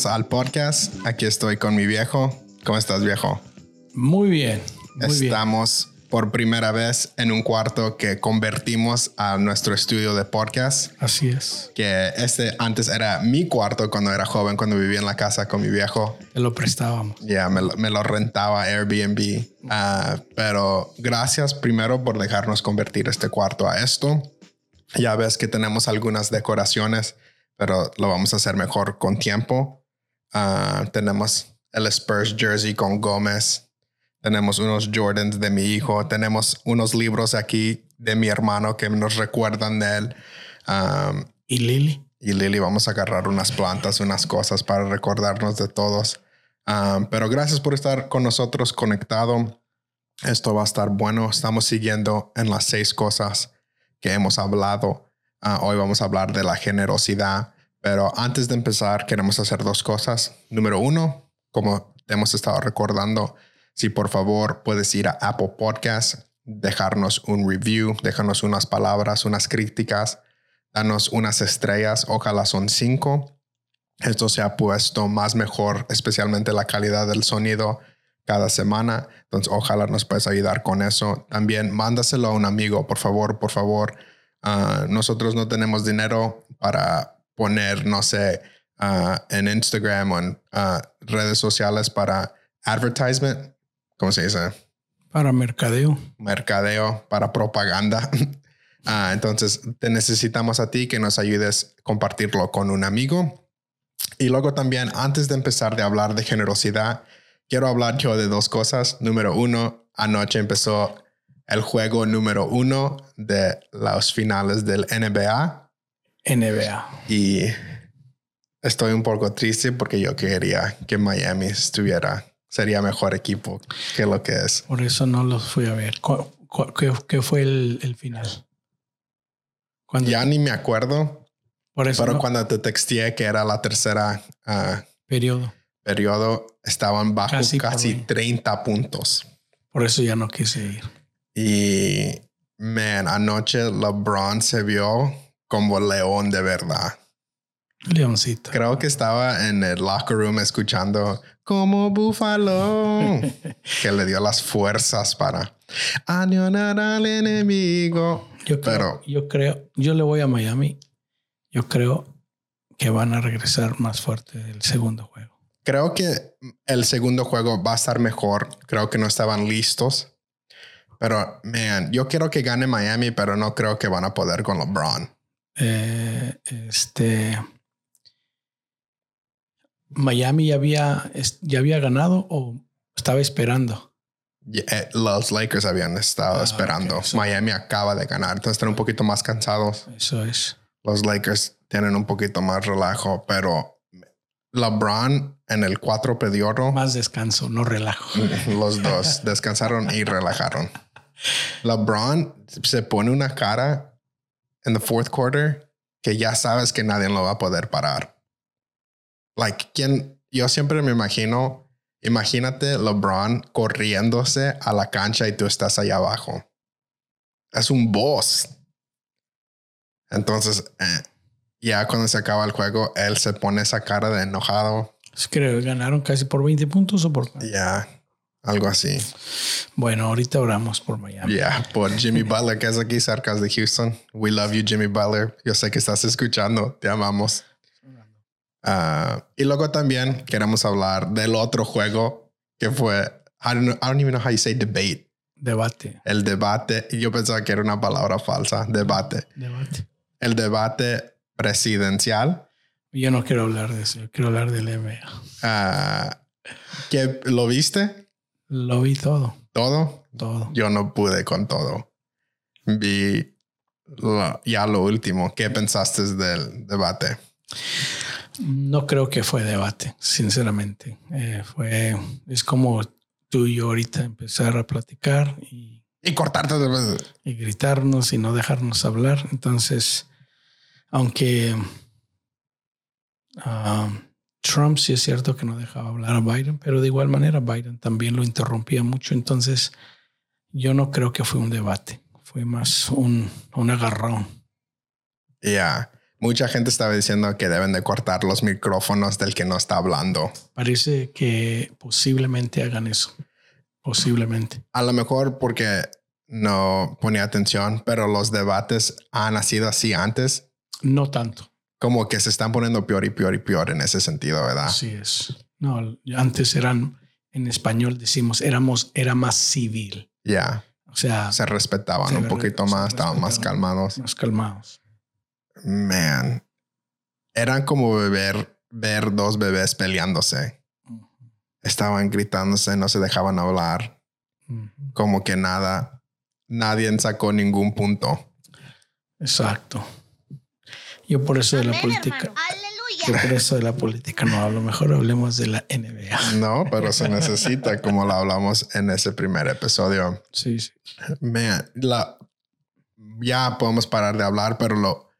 Bienvenidos al podcast. Aquí estoy con mi viejo. ¿Cómo estás, viejo? Muy bien. Muy bien. Estamos por primera vez en un cuarto que convertimos a nuestro estudio de podcast. Así es. Que este antes era mi cuarto cuando era joven, cuando vivía en la casa con mi viejo. Te lo prestábamos. Ya, me, lo- me lo rentaba Airbnb. Ah, pero gracias primero por dejarnos convertir este cuarto a esto. Ya ves que tenemos algunas decoraciones, pero lo vamos a hacer mejor con tiempo. Ah, tenemos el Spurs jersey con Gómez. Tenemos unos Jordans de mi hijo. Tenemos unos libros aquí de mi hermano que nos recuerdan de él. Ah, ¿Y Lili? y Lily vamos a agarrar unas plantas, unas cosas para recordarnos de todos. Um, pero gracias por estar con nosotros conectado. Esto va a estar bueno. Estamos siguiendo en las seis cosas que hemos hablado. Ah, hoy vamos a hablar de la generosidad. Pero antes de empezar, queremos hacer dos cosas. Número uno, como hemos estado recordando, si por favor puedes ir a Apple Podcast, dejarnos un review, dejarnos unas palabras, unas críticas danos unas estrellas, ojalá son cinco. Esto se ha puesto más mejor, especialmente la calidad del sonido cada semana. Entonces, ojalá nos puedas ayudar con eso. También mándaselo a un amigo, por favor, por favor. Ah, nosotros no tenemos dinero para poner, no sé, ah, en Instagram o en ah, redes sociales para advertisement. ¿Cómo se dice? Para mercadeo. mercadeo, para propaganda. Ah, entonces, te necesitamos a ti que nos ayudes a compartirlo con un amigo. Y luego también, antes de empezar de hablar de generosidad, quiero hablar yo de dos cosas. Número uno, anoche empezó el juego número uno de los finales del NBA NBA. y estoy un poco triste porque yo quería que Miami estuviera, sería mejor equipo que lo que es. Por eso no los fui a ver. ¿Cu- cu- ¿Qué, qué fue el, el final? Cuando, Ya ni me acuerdo, por eso Pero no, cuando te texteé que era la tercera ah, periodo. periodo, estaban bajo Casi casi, por ahí. 30 puntos. Por eso ya no quise ir. Y, man, anoche LeBron se vio como león de verdad. Leoncito. Creo que estaba en el locker room escuchando como búfalo, que le dio las fuerzas para anionar al enemigo. Yo creo, Pero- yo creo, yo le voy a Miami. Yo creo que van a regresar más fuerte del segundo juego. Creo que el segundo juego va a estar mejor. Creo que no estaban listos. Pero, man, yo quiero que gane Miami, pero no creo que van a poder con LeBron. Eh, este Miami ya había, ya había ganado o estaba esperando. Eh, Los Lakers habían estado Ah, esperando. Miami acaba de ganar. Entonces están un poquito más cansados. Eso es. Los Lakers tienen un poquito más relajo, pero LeBron en el cuatro periodo, Más descanso, no relajo. los dos descansaron y relajaron. LeBron se pone una cara en the fourth quarter que ya sabes que nadie lo va a poder parar. Like, quien yo siempre me imagino, imagínate LeBron corriéndose a la cancha y tú estás allá abajo. Es un boss. Entonces, eh, ya cuando se acaba el juego, él se pone esa cara de enojado. Es que ganaron casi por 20 puntos o por. Ya, algo así. Bueno, ahorita oramos por Miami. Yeah, por Jimmy Butler, que es aquí cerca de Houston. We love you, Jimmy Butler. Yo sé que estás escuchando, te amamos. Ah, y luego también queremos hablar del otro juego que fue, I don't, know, I don't even know how you say debate, Debate. el debate. Yo pensaba que era una palabra falsa, debate. Debate. El debate presidencial. Yo no quiero hablar de eso. Yo quiero hablar del NBA. Ah, ¿que ¿Lo viste? Lo vi todo. ¿Todo? Todo. Yo no pude con todo. Vi lo- ya lo último. ¿Qué pensaste del debate? No creo que fue debate, sinceramente. Eh, fue, es como tú y yo ahorita empezar a platicar y, Y cortarte de vez. y gritarnos y no dejarnos hablar. Entonces, aunque ah, Trump sí es cierto que no dejaba hablar a Biden, pero de igual manera Biden también lo interrumpía mucho. Entonces, yo no creo que fue un debate, fue más un, un agarrón. Ya. Mucha gente estaba diciendo que deben de cortar los micrófonos del que no está hablando. Parece que posiblemente hagan eso. Posiblemente. A lo mejor porque no ponía atención, pero los debates han sido así antes. No tanto. Como que se están poniendo peor y peor y peor en ese sentido, ¿verdad? Así es. No, antes eran, en español decimos, éramos, era más civil. Ya. O sea, Se respetaban Se un poquito más, estaban más calmados. más calmados. Man. Eran como beber, ver dos bebés peleándose. Estaban gritándose, no se dejaban hablar. Como que nada, nadie sacó ningún punto. Exacto. Yo por eso de la Amén, política, yo por eso de la política no hablo. Mejor hablemos de la NBA. No, pero se necesita, como lo hablamos en ese primer episodio. Sí, sí. Man, la, ya podemos parar de hablar, pero lo,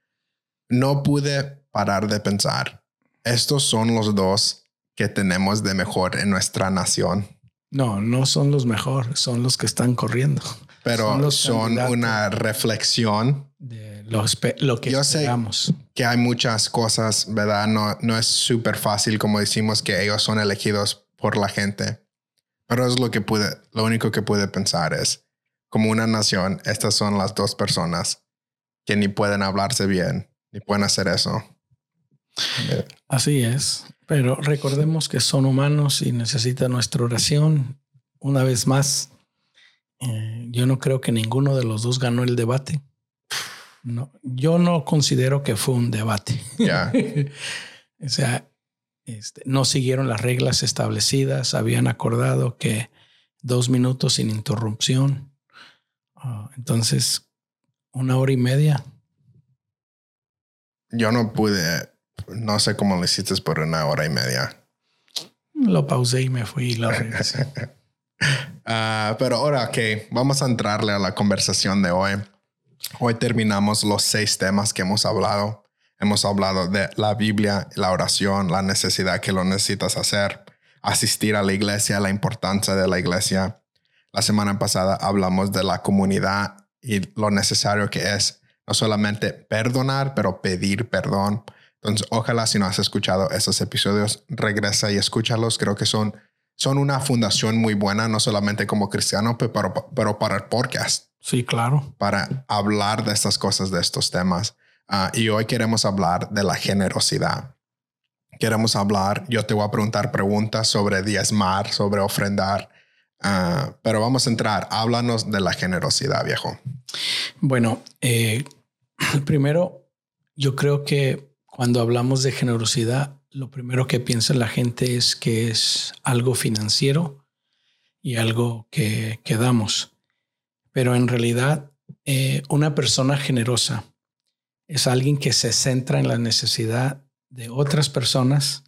no pude parar de pensar. Estos son los dos que tenemos de mejor en nuestra nación, No, no son los mejores, son los que están corriendo. pero Son una reflexión De lo, lo que Yo sé- esperamos. que hay muchas cosas, ¿verdad? No, no es súper fácil como decimos que ellos son elegidos por la gente. Pero es lo que pude, lo único que pude pensar es, como una nación, estas son las dos personas que ni pueden hablarse bien, ni pueden hacer eso. Así es. Pero recordemos que son humanos y necesitan nuestra oración. Una vez más, eh, yo no creo que ninguno de los dos ganó el debate. No, yo no considero que fue un debate. Ya. o sea, este, no siguieron las reglas establecidas. Habían acordado que dos minutos sin interrupción. Ah, entonces, una hora y media. Yo no pude, no sé cómo lo hiciste por una hora y media. Lo pausé y me fui y lo regresé. Ah, pero ahora, ok, vamos a entrarle a la conversación de hoy. Hoy terminamos los seis temas que hemos hablado. Hemos hablado de la Biblia, la oración, la necesidad que lo necesitas hacer, asistir a la iglesia, la importancia de la iglesia. La semana pasada hablamos de la comunidad y lo necesario que es no solamente perdonar, pero pedir perdón. Entonces, ojalá si no has escuchado esos episodios, regresa y escúchalos. Creo que son, son una fundación muy buena, no solamente como cristiano, pe- pero, pero para el podcast Sí, claro. para hablar de estas cosas, de estos temas. Ah, y hoy queremos hablar de la generosidad. Queremos hablar, yo te voy a preguntar preguntas sobre diezmar, sobre ofrendar, Ah, pero vamos a entrar. Háblanos de la generosidad, viejo. Bueno, eh, primero, yo creo que cuando hablamos de generosidad, lo primero que piensa la gente es que es algo financiero y algo que, que damos. Pero en realidad, eh, una persona generosa es alguien que se centra en la necesidad de otras personas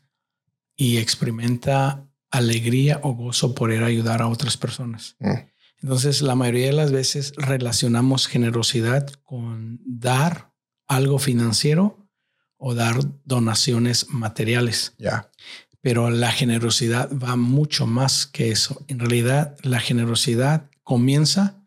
y experimenta alegría o gozo por ir a ayudar a otras personas. Mm. Entonces, la mayoría de las veces relacionamos generosidad con dar algo financiero o dar donaciones materiales. Ya. Pero la generosidad va mucho más que eso. En realidad, la generosidad comienza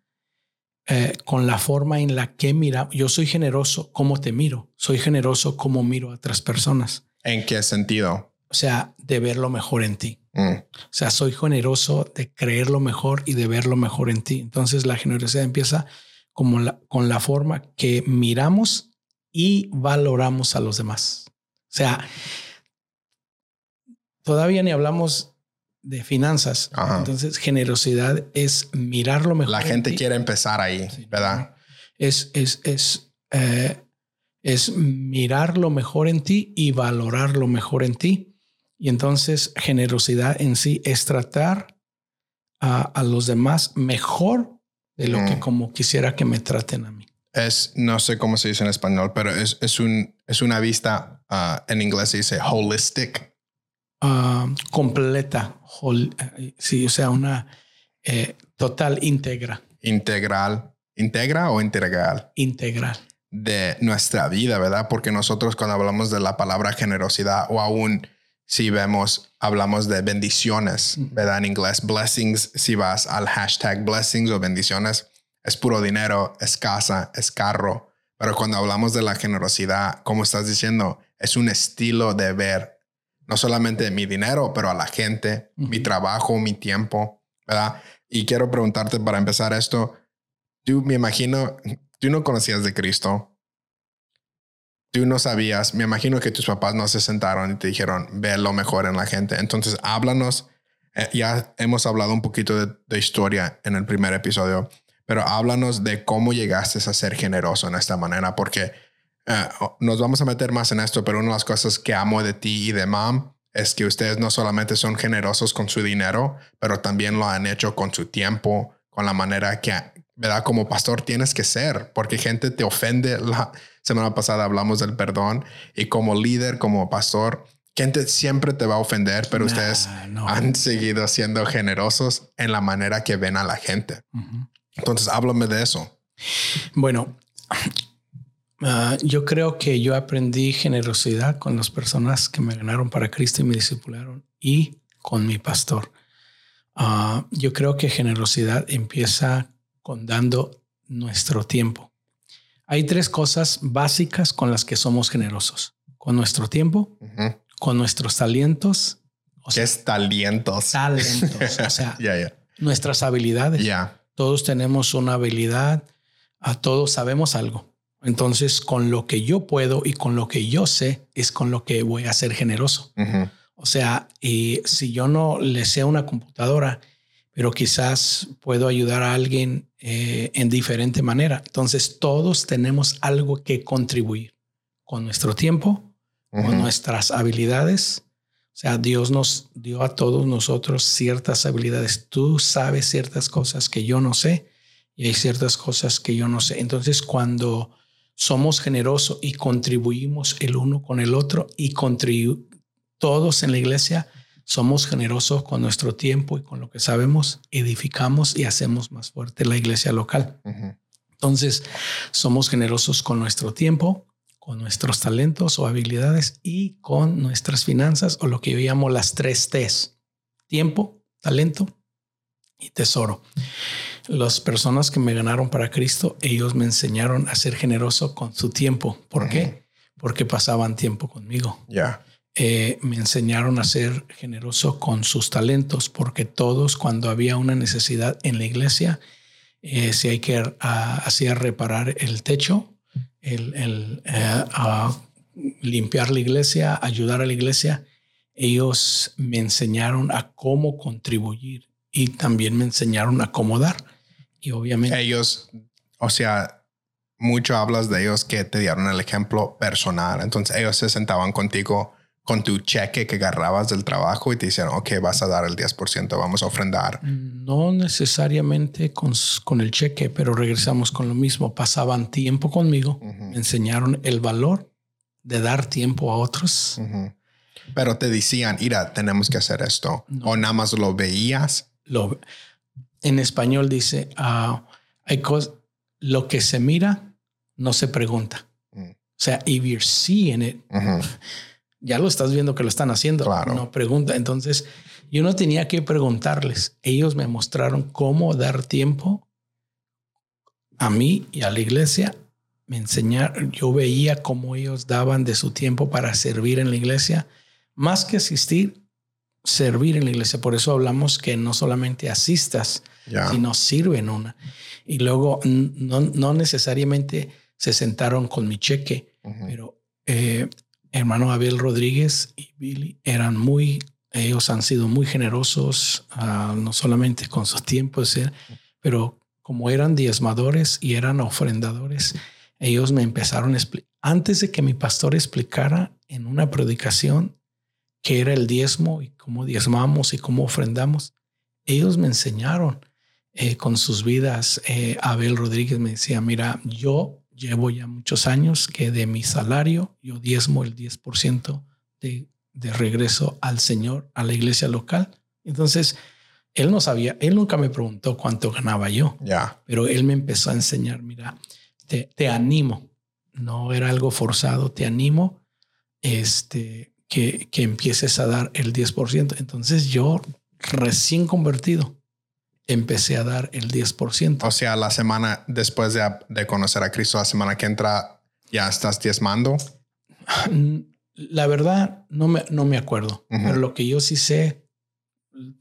eh, con la forma en la que mira. Yo soy generoso como te miro. Soy generoso como miro a otras personas. ¿En qué sentido? O sea, de ver lo mejor en ti. Mm. O sea, soy generoso de creer lo mejor y de ver lo mejor en ti. Entonces la generosidad empieza como la, con la forma que miramos y valoramos a los demás. O sea, todavía ni hablamos de finanzas. Ajá. Entonces generosidad es mirar lo mejor. La en gente ti. quiere empezar ahí, Sí. ¿verdad? Es, es, es, eh, es mirar lo mejor en ti y valorar lo mejor en ti. Y entonces generosidad en sí es tratar a, a los demás mejor de lo que Mm. como quisiera que me traten a mí. es, no sé cómo se dice en español, pero es, es, un, es una vista, ah, en inglés se dice holistic. Ah, completa, sí, o sea, una eh, total íntegra. Integral. ¿Integra o integral? Integral. De nuestra vida, ¿verdad? Porque nosotros cuando hablamos de la palabra generosidad o aún si vemos, hablamos de bendiciones, ¿verdad? En inglés, blessings, si vas al hashtag blessings o bendiciones, es puro dinero, es casa, es carro. Pero cuando hablamos de la generosidad, como estás diciendo, es un estilo de ver no solamente mi dinero, pero a la gente, mi trabajo, mi tiempo, ¿verdad? Y quiero preguntarte para empezar esto, tú me imagino, tú no conocías de Cristo, tú no sabías, me imagino que tus papás no se sentaron y te dijeron, ve lo mejor en la gente. Entonces, háblanos, eh, ya hemos hablado un poquito de, historia en el primer episodio, pero háblanos de cómo llegaste a ser generoso en esta manera, porque eh, nos vamos a meter más en esto, pero una de las cosas que amo de ti y de Mom es que ustedes no solamente son generosos con su dinero, pero también lo han hecho con su tiempo, con la manera que, ¿verdad? Como pastor tienes que ser, porque gente te ofende. La semana pasada hablamos del perdón y como líder, como pastor, gente siempre te va a ofender, pero ustedes han seguido siendo generosos en la manera que ven a la gente. Entonces, háblame de eso. Bueno, ah, yo creo que yo aprendí generosidad con las personas que me ganaron para Cristo y me discipularon y con mi pastor. Ah, yo creo que generosidad empieza con dando nuestro tiempo. Hay tres cosas básicas con las que somos generosos. Con nuestro tiempo, con nuestros talentos. O ¿Qué es talentos? Talentos. O sea, nuestras habilidades. Ya. Todos tenemos una habilidad, a todos sabemos algo. Entonces, con lo que yo puedo y con lo que yo sé, es con lo que voy a ser generoso. O sea, y si yo no le sé una computadora, pero quizás puedo ayudar a alguien eh, en diferente manera. Entonces, todos tenemos algo que contribuir con nuestro tiempo, con nuestras habilidades. O sea, Dios nos dio a todos nosotros ciertas habilidades. Tú sabes ciertas cosas que yo no sé y hay ciertas cosas que yo no sé. Entonces, cuando somos generosos y contribuimos el uno con el otro y todos en la iglesia, somos generosos con nuestro tiempo y con lo que sabemos, edificamos y hacemos más fuerte la iglesia local. Entonces, somos generosos con nuestro tiempo, con nuestros talentos o habilidades y con nuestras finanzas o lo que yo llamo las tres T's. Tiempo, talento y tesoro. Las personas que me ganaron para Cristo, ellos me enseñaron a ser generoso con su tiempo. ¿Por qué? Porque pasaban tiempo conmigo. Ya. Eh, me enseñaron a ser generoso con sus talentos, porque todos cuando había una necesidad en la iglesia, eh, si hay que hacía reparar el techo, el, eh, limpiar la iglesia, ayudar a la iglesia, ellos me enseñaron a cómo contribuir y también me enseñaron a cómo dar. Y obviamente... Ellos, o sea, mucho hablas de ellos que te dieron el ejemplo personal. Entonces ellos se sentaban contigo con tu cheque que agarrabas del trabajo y te dijeron, ok, vas a dar el 10%, vamos a ofrendar? No necesariamente con, con el cheque, pero regresamos con lo mismo. Pasaban tiempo conmigo, me enseñaron el valor de dar tiempo a otros. Pero te decían, mira, tenemos que hacer esto. O nada más lo veías. Lo, en español dice, uh, hay lo que se mira no se pregunta. Mm. O sea, if you're seeing it, ya lo estás viendo que lo están haciendo. No pregunta. Entonces, yo no tenía que preguntarles. Ellos me mostraron cómo dar tiempo a mí y a la iglesia. Me enseñaron, yo veía cómo ellos daban de su tiempo para servir en la iglesia, más que asistir, servir en la iglesia. Por eso hablamos que no solamente asistas, sino sirven una. Y luego no, necesariamente se sentaron con mi cheque, pero eh, hermano Abel Rodríguez y Billy eran muy, ellos han sido muy generosos, ah, no solamente con sus tiempos, pero como eran diezmadores y eran ofrendadores, ellos me empezaron a explicar, antes de que mi pastor explicara en una predicación qué era el diezmo y cómo diezmamos y cómo ofrendamos, ellos me enseñaron eh, con sus vidas. Eh, Abel Rodríguez me decía, mira, yo llevo ya muchos años que de mi salario yo diezmo el 10% de, de regreso al Señor, a la iglesia local. Entonces, él no sabía, él nunca me preguntó cuánto ganaba yo, Ya. pero él me empezó a enseñar, mira, te, te animo, no era algo forzado, te animo este, que, que empieces a dar el 10%. Entonces yo, recién convertido, empecé a dar el 10%. O sea, la semana después de, de conocer a Cristo, la semana que entra, ya estás diezmando. La verdad, no me, no me acuerdo, Ujú. pero lo que yo sí sé,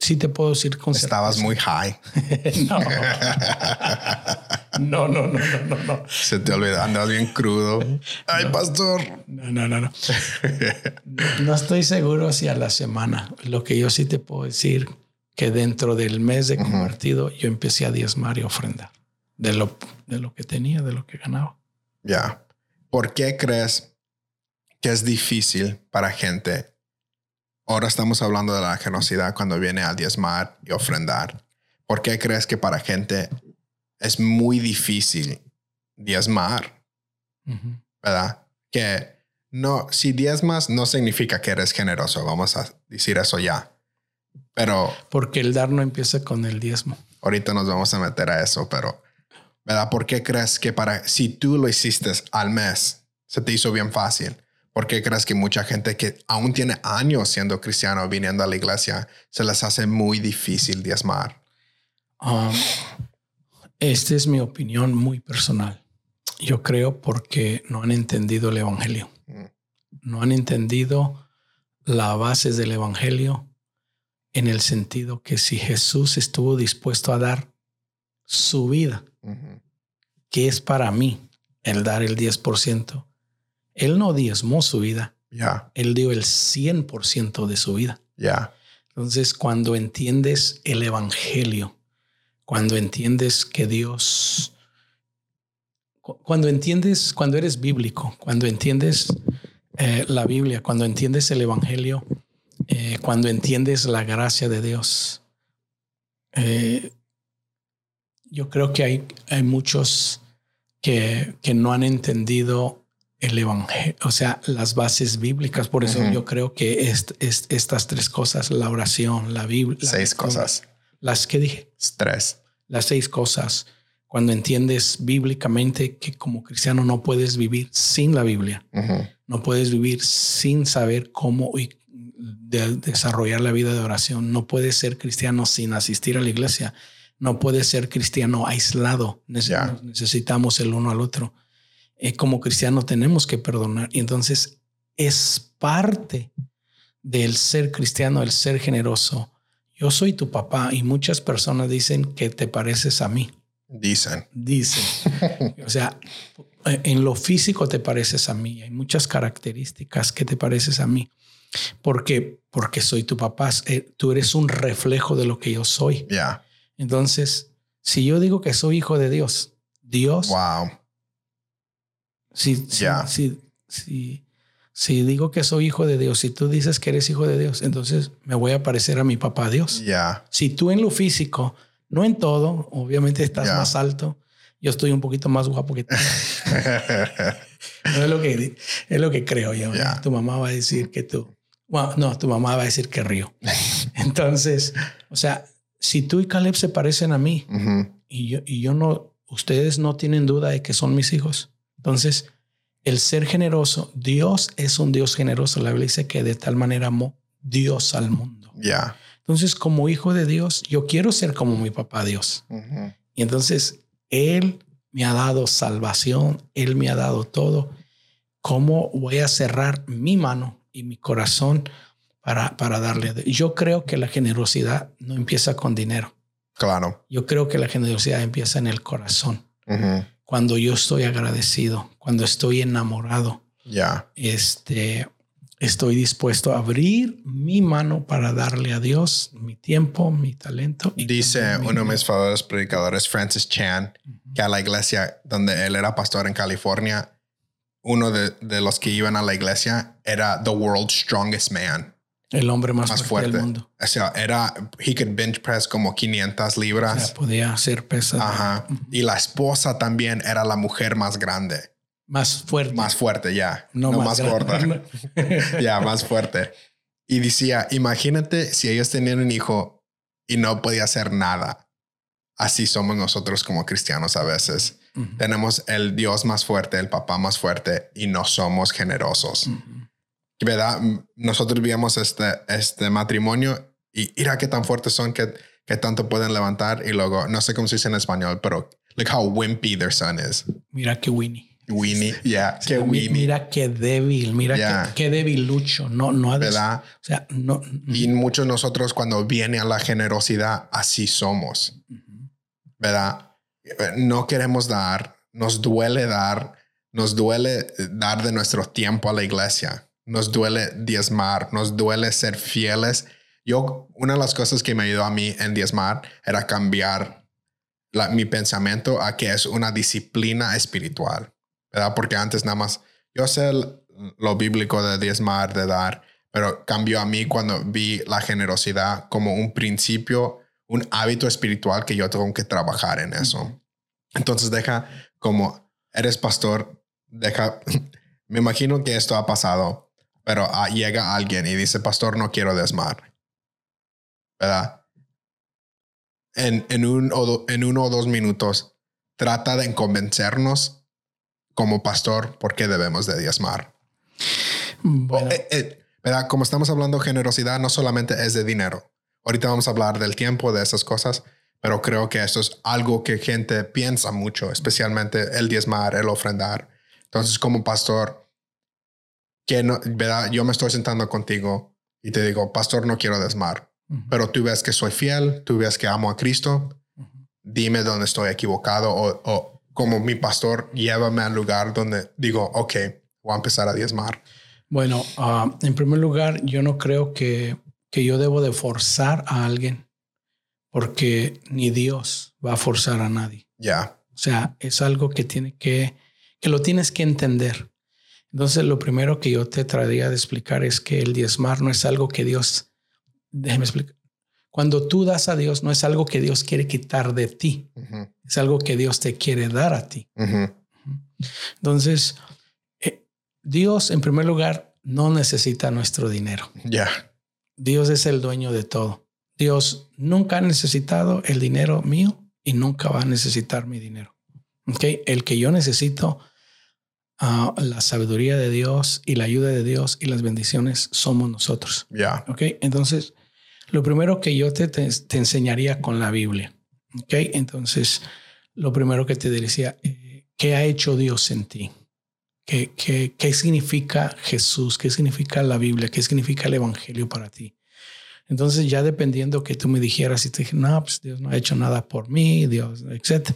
sí te puedo decir con Estabas certeza. muy high. no, no, no, no, no, no. Se te olvida, andas bien crudo. Ay, pastor. No, no, no, no. No estoy seguro si a la semana. Lo que yo sí te puedo decir que dentro del mes de convertido yo empecé a diezmar y ofrendar de lo, de lo que tenía, de lo que ganaba. Ya. ¿Por qué crees que es difícil para gente? Ahora estamos hablando de la generosidad cuando viene a diezmar y ofrendar. ¿Por qué crees que para gente es muy difícil diezmar? Ujú. ¿Verdad? Que no, si diezmas no significa que eres generoso. Vamos a decir eso ya. Pero Porque el dar no empieza con el diezmo. ahorita nos vamos a meter a eso, pero ¿verdad? ¿Por qué crees que para si tú lo hiciste al mes se te hizo bien fácil? ¿Por qué crees que mucha gente que aún tiene años siendo cristiano viniendo a la iglesia se les hace muy difícil diezmar? Um, esta es mi opinión muy personal. Yo creo porque no han entendido el evangelio. Mm. No han entendido la base del evangelio en el sentido que si Jesús estuvo dispuesto a dar su vida, que es para mí el dar el 10%, él no diezmó su vida, él dio el 100% de su vida. ya, Entonces, cuando entiendes el Evangelio, cuando entiendes que Dios, cu- cuando entiendes, cuando eres bíblico, cuando entiendes eh, la Biblia, cuando entiendes el Evangelio, eh, cuando entiendes la gracia de Dios, eh, yo creo que hay, hay muchos que, que no han entendido el evangelio, o sea, las bases bíblicas. Por eso yo creo que est- est- estas tres cosas, la oración, la Biblia, la seis cosas. Las que dije, Tres. las seis cosas, cuando entiendes bíblicamente que como cristiano no puedes vivir sin la Biblia, no puedes vivir sin saber cómo y de- desarrollar la vida de oración, no puedes ser cristiano sin asistir a la iglesia, no puedes ser cristiano aislado, necesitamos el uno al otro. Eh, como cristiano tenemos que perdonar. Y entonces es parte del ser cristiano, el ser generoso. Yo soy tu papá y muchas personas dicen que te pareces a mí. Dicen. Dicen. o sea, en lo físico te pareces a mí. Hay muchas características que te pareces a mí. Porque, porque soy tu papá. Eh, Tú eres un reflejo de lo que yo soy. Ya. Entonces, si yo digo que soy hijo de Dios, Dios, Wow. si, si, Ya. si, si, si digo que soy hijo de Dios, si tú dices que eres hijo de Dios, entonces me voy a parecer a mi papá Dios. Ya. Si tú en lo físico, no en todo, obviamente estás más alto, yo estoy un poquito más guapo que tú. No es lo que es lo que creo yo. Ya. Tu mamá va a decir que tú. Bueno, no, tu mamá va a decir que río. Entonces, o sea, si tú y Caleb se parecen a mí y yo, y yo no, ustedes no tienen duda de que son mis hijos. Entonces, el ser generoso, Dios es un Dios generoso. La Biblia dice que de tal manera amó Dios al mundo. Ya. Entonces, como hijo de Dios, yo quiero ser como mi papá Dios. Y entonces Él me ha dado salvación, Él me ha dado todo. ¿Cómo voy a cerrar mi mano y mi corazón para, para darle? Yo creo que la generosidad no empieza con dinero. Claro. Yo creo que la generosidad empieza en el corazón. Ujú. Cuando yo estoy agradecido, cuando estoy enamorado, Ya. este, estoy dispuesto a abrir mi mano para darle a Dios mi tiempo, mi talento. y Dice uno de mis favoritos predicadores, Francis Chan, que a la iglesia donde él era pastor en California, uno de, de los que iban a la iglesia era the world's strongest man. El hombre más, más fuerte, fuerte. del mundo. O sea, era, he could bench press como 500 libras. O sea, podía hacer pesas Ajá. Y la esposa también era la mujer más grande, más fuerte. más fuerte, ya. no, más, corta. grande. ya, más fuerte. Y decía, imagínate si ellos tenían un hijo y no podía hacer nada. Así somos nosotros como cristianos a veces. Tenemos el Dios más fuerte, el papá más fuerte y no somos generosos. ¿Verdad? Nosotros vimos este, este matrimonio y mira qué tan fuertes son que, que tanto pueden levantar y luego, no sé cómo se dice en español, pero look how wimpy their son is. Mira qué Winnie. Weenie, yeah, qué Mira qué débil, mira Ya. qué, qué debilucho. No, no ha de- ¿verdad? O sea, no. Y muchos de nosotros cuando viene a la generosidad, así somos, Ujú. ¿verdad? No queremos dar, nos duele dar, nos duele dar de nuestro tiempo a la iglesia, nos duele diezmar, nos duele ser fieles. Yo, una de las cosas que me ayudó a mí en diezmar era cambiar la- mi pensamiento a que es una disciplina espiritual, ¿verdad? Porque antes nada más, yo sé lo bíblico de diezmar, de dar, pero cambió a mí cuando vi la generosidad como un principio, un hábito espiritual que yo tengo que trabajar en eso. Entonces deja como eres pastor, deja, me imagino que esto ha pasado, pero ah, llega alguien y dice, pastor, no quiero desmar. ¿Verdad? En, en, un o do- en uno o dos minutos, trata de convencernos como pastor por qué debemos de diezmar. Bueno, O, eh, eh, ¿verdad? Como estamos hablando generosidad, no solamente es de dinero. Ahorita vamos a hablar del tiempo, de esas cosas, pero creo que esto es algo que gente piensa mucho, especialmente el diezmar, el ofrendar. Entonces, como pastor, que no, ¿verdad? Yo me estoy sentando contigo y te digo, pastor, no quiero diezmar, ujú, pero tú ves que soy fiel, tú ves que amo a Cristo, dime dónde estoy equivocado o, o como mi pastor, llévame al lugar donde digo, ok, voy a empezar a diezmar. Bueno, ah, en primer lugar, yo no creo que, que yo debo de forzar a alguien, porque ni Dios va a forzar a nadie. Ya, O sea, es algo que tiene que, que lo tienes que entender. Entonces, lo primero que yo te traería de explicar es que el diezmar no es algo que Dios, déjeme explicar. Cuando tú das a Dios, no es algo que Dios quiere quitar de ti, es algo que Dios te quiere dar a ti. Entonces, eh, Dios, en primer lugar, no necesita nuestro dinero. ya, Dios es el dueño de todo. Dios nunca ha necesitado el dinero mío y nunca va a necesitar mi dinero. ¿Ok? El que yo necesito, ah, la sabiduría de Dios y la ayuda de Dios y las bendiciones somos nosotros. ya, ¿Ok? Entonces, lo primero que yo te, te, te enseñaría con la Biblia. ¿Ok? Entonces, lo primero que te decía, eh, ¿qué ha hecho Dios en ti? ¿Qué, qué, ¿Qué significa Jesús? ¿Qué significa la Biblia? ¿Qué significa el Evangelio para ti? Entonces, ya dependiendo que tú me dijeras y te dije, no, pues Dios no ha hecho nada por mí, Dios, etc. O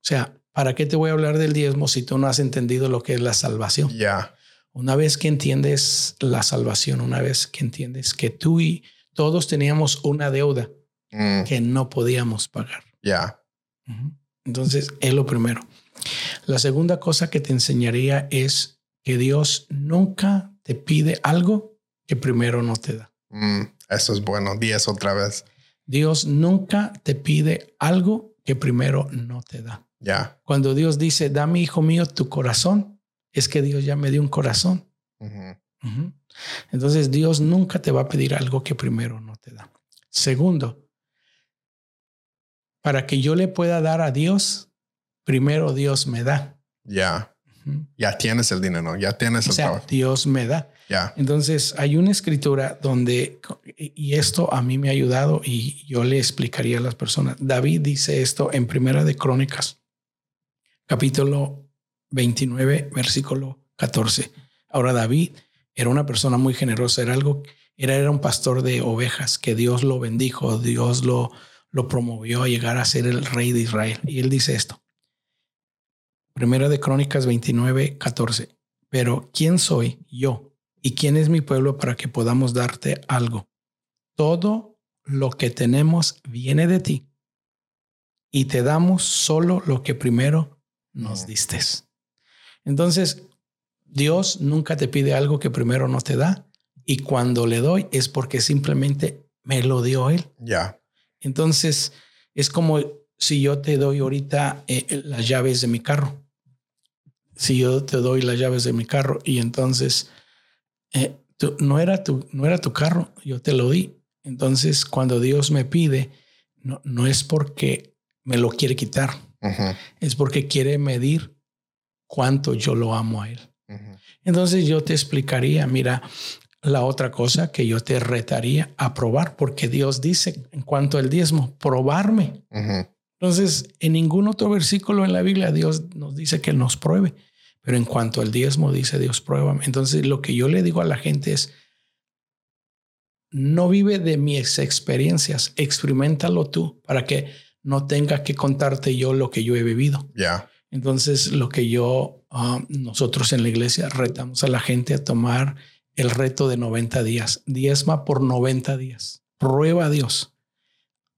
sea, ¿para qué te voy a hablar del diezmo si tú no has entendido lo que es la salvación? ya, Una vez que entiendes la salvación, una vez que entiendes que tú y todos teníamos una deuda mm, que no podíamos pagar. ya, Ujú. Entonces, es lo primero. La segunda cosa que te enseñaría es que Dios nunca te pide algo que primero no te da. mm, eso es bueno. Diez otra vez. Dios nunca te pide algo que primero no te da. Ya, Cuando Dios dice, dame, hijo mío, tu corazón, es que Dios ya me dio un corazón. Entonces Dios nunca te va a pedir algo que primero no te da. Segundo, para que yo le pueda dar a Dios, primero Dios me da. ya, ya tienes el dinero, ya tienes O el trabajo. Dios me da. Ya, Entonces hay una escritura donde, y esto a mí me ha ayudado y yo le explicaría a las personas. David dice esto en Primera de Crónicas, capítulo 29, versículo 14. Ahora David era una persona muy generosa, era algo, era, era un pastor de ovejas que Dios lo bendijo, Dios lo, lo promovió a llegar a ser el rey de Israel. Y él dice esto. Primera de Crónicas 29, 14. Pero ¿quién soy yo? ¿Y quién es mi pueblo para que podamos darte algo? Todo lo que tenemos viene de ti y te damos solo lo que primero nos Mm. diste. Entonces, Dios nunca te pide algo que primero no te da Y cuando le doy es porque simplemente me lo dio él. Ya. Entonces, es como si yo te doy ahorita eh, las llaves de mi carro. Si yo te doy las llaves de mi carro y entonces eh, no, era tu, no era tu carro, yo te lo di. Entonces, cuando Dios me pide, no, no es porque me lo quiere quitar, es porque quiere medir cuánto yo lo amo a Él. Entonces yo te explicaría, mira, la otra cosa que yo te retaría a probar, porque Dios dice en cuanto al diezmo, probarme. Entonces, en ningún otro versículo en la Biblia Dios nos dice que nos pruebe, pero en cuanto al diezmo dice Dios, pruébame. Entonces, lo que yo le digo a la gente es, no vive de mis experiencias, experimentalo tú para que no tenga que contarte yo lo que yo he vivido. Ya. Entonces, lo que yo, ah, nosotros en la iglesia retamos a la gente a tomar el reto de 90 días, diezma por 90 días. Prueba a Dios.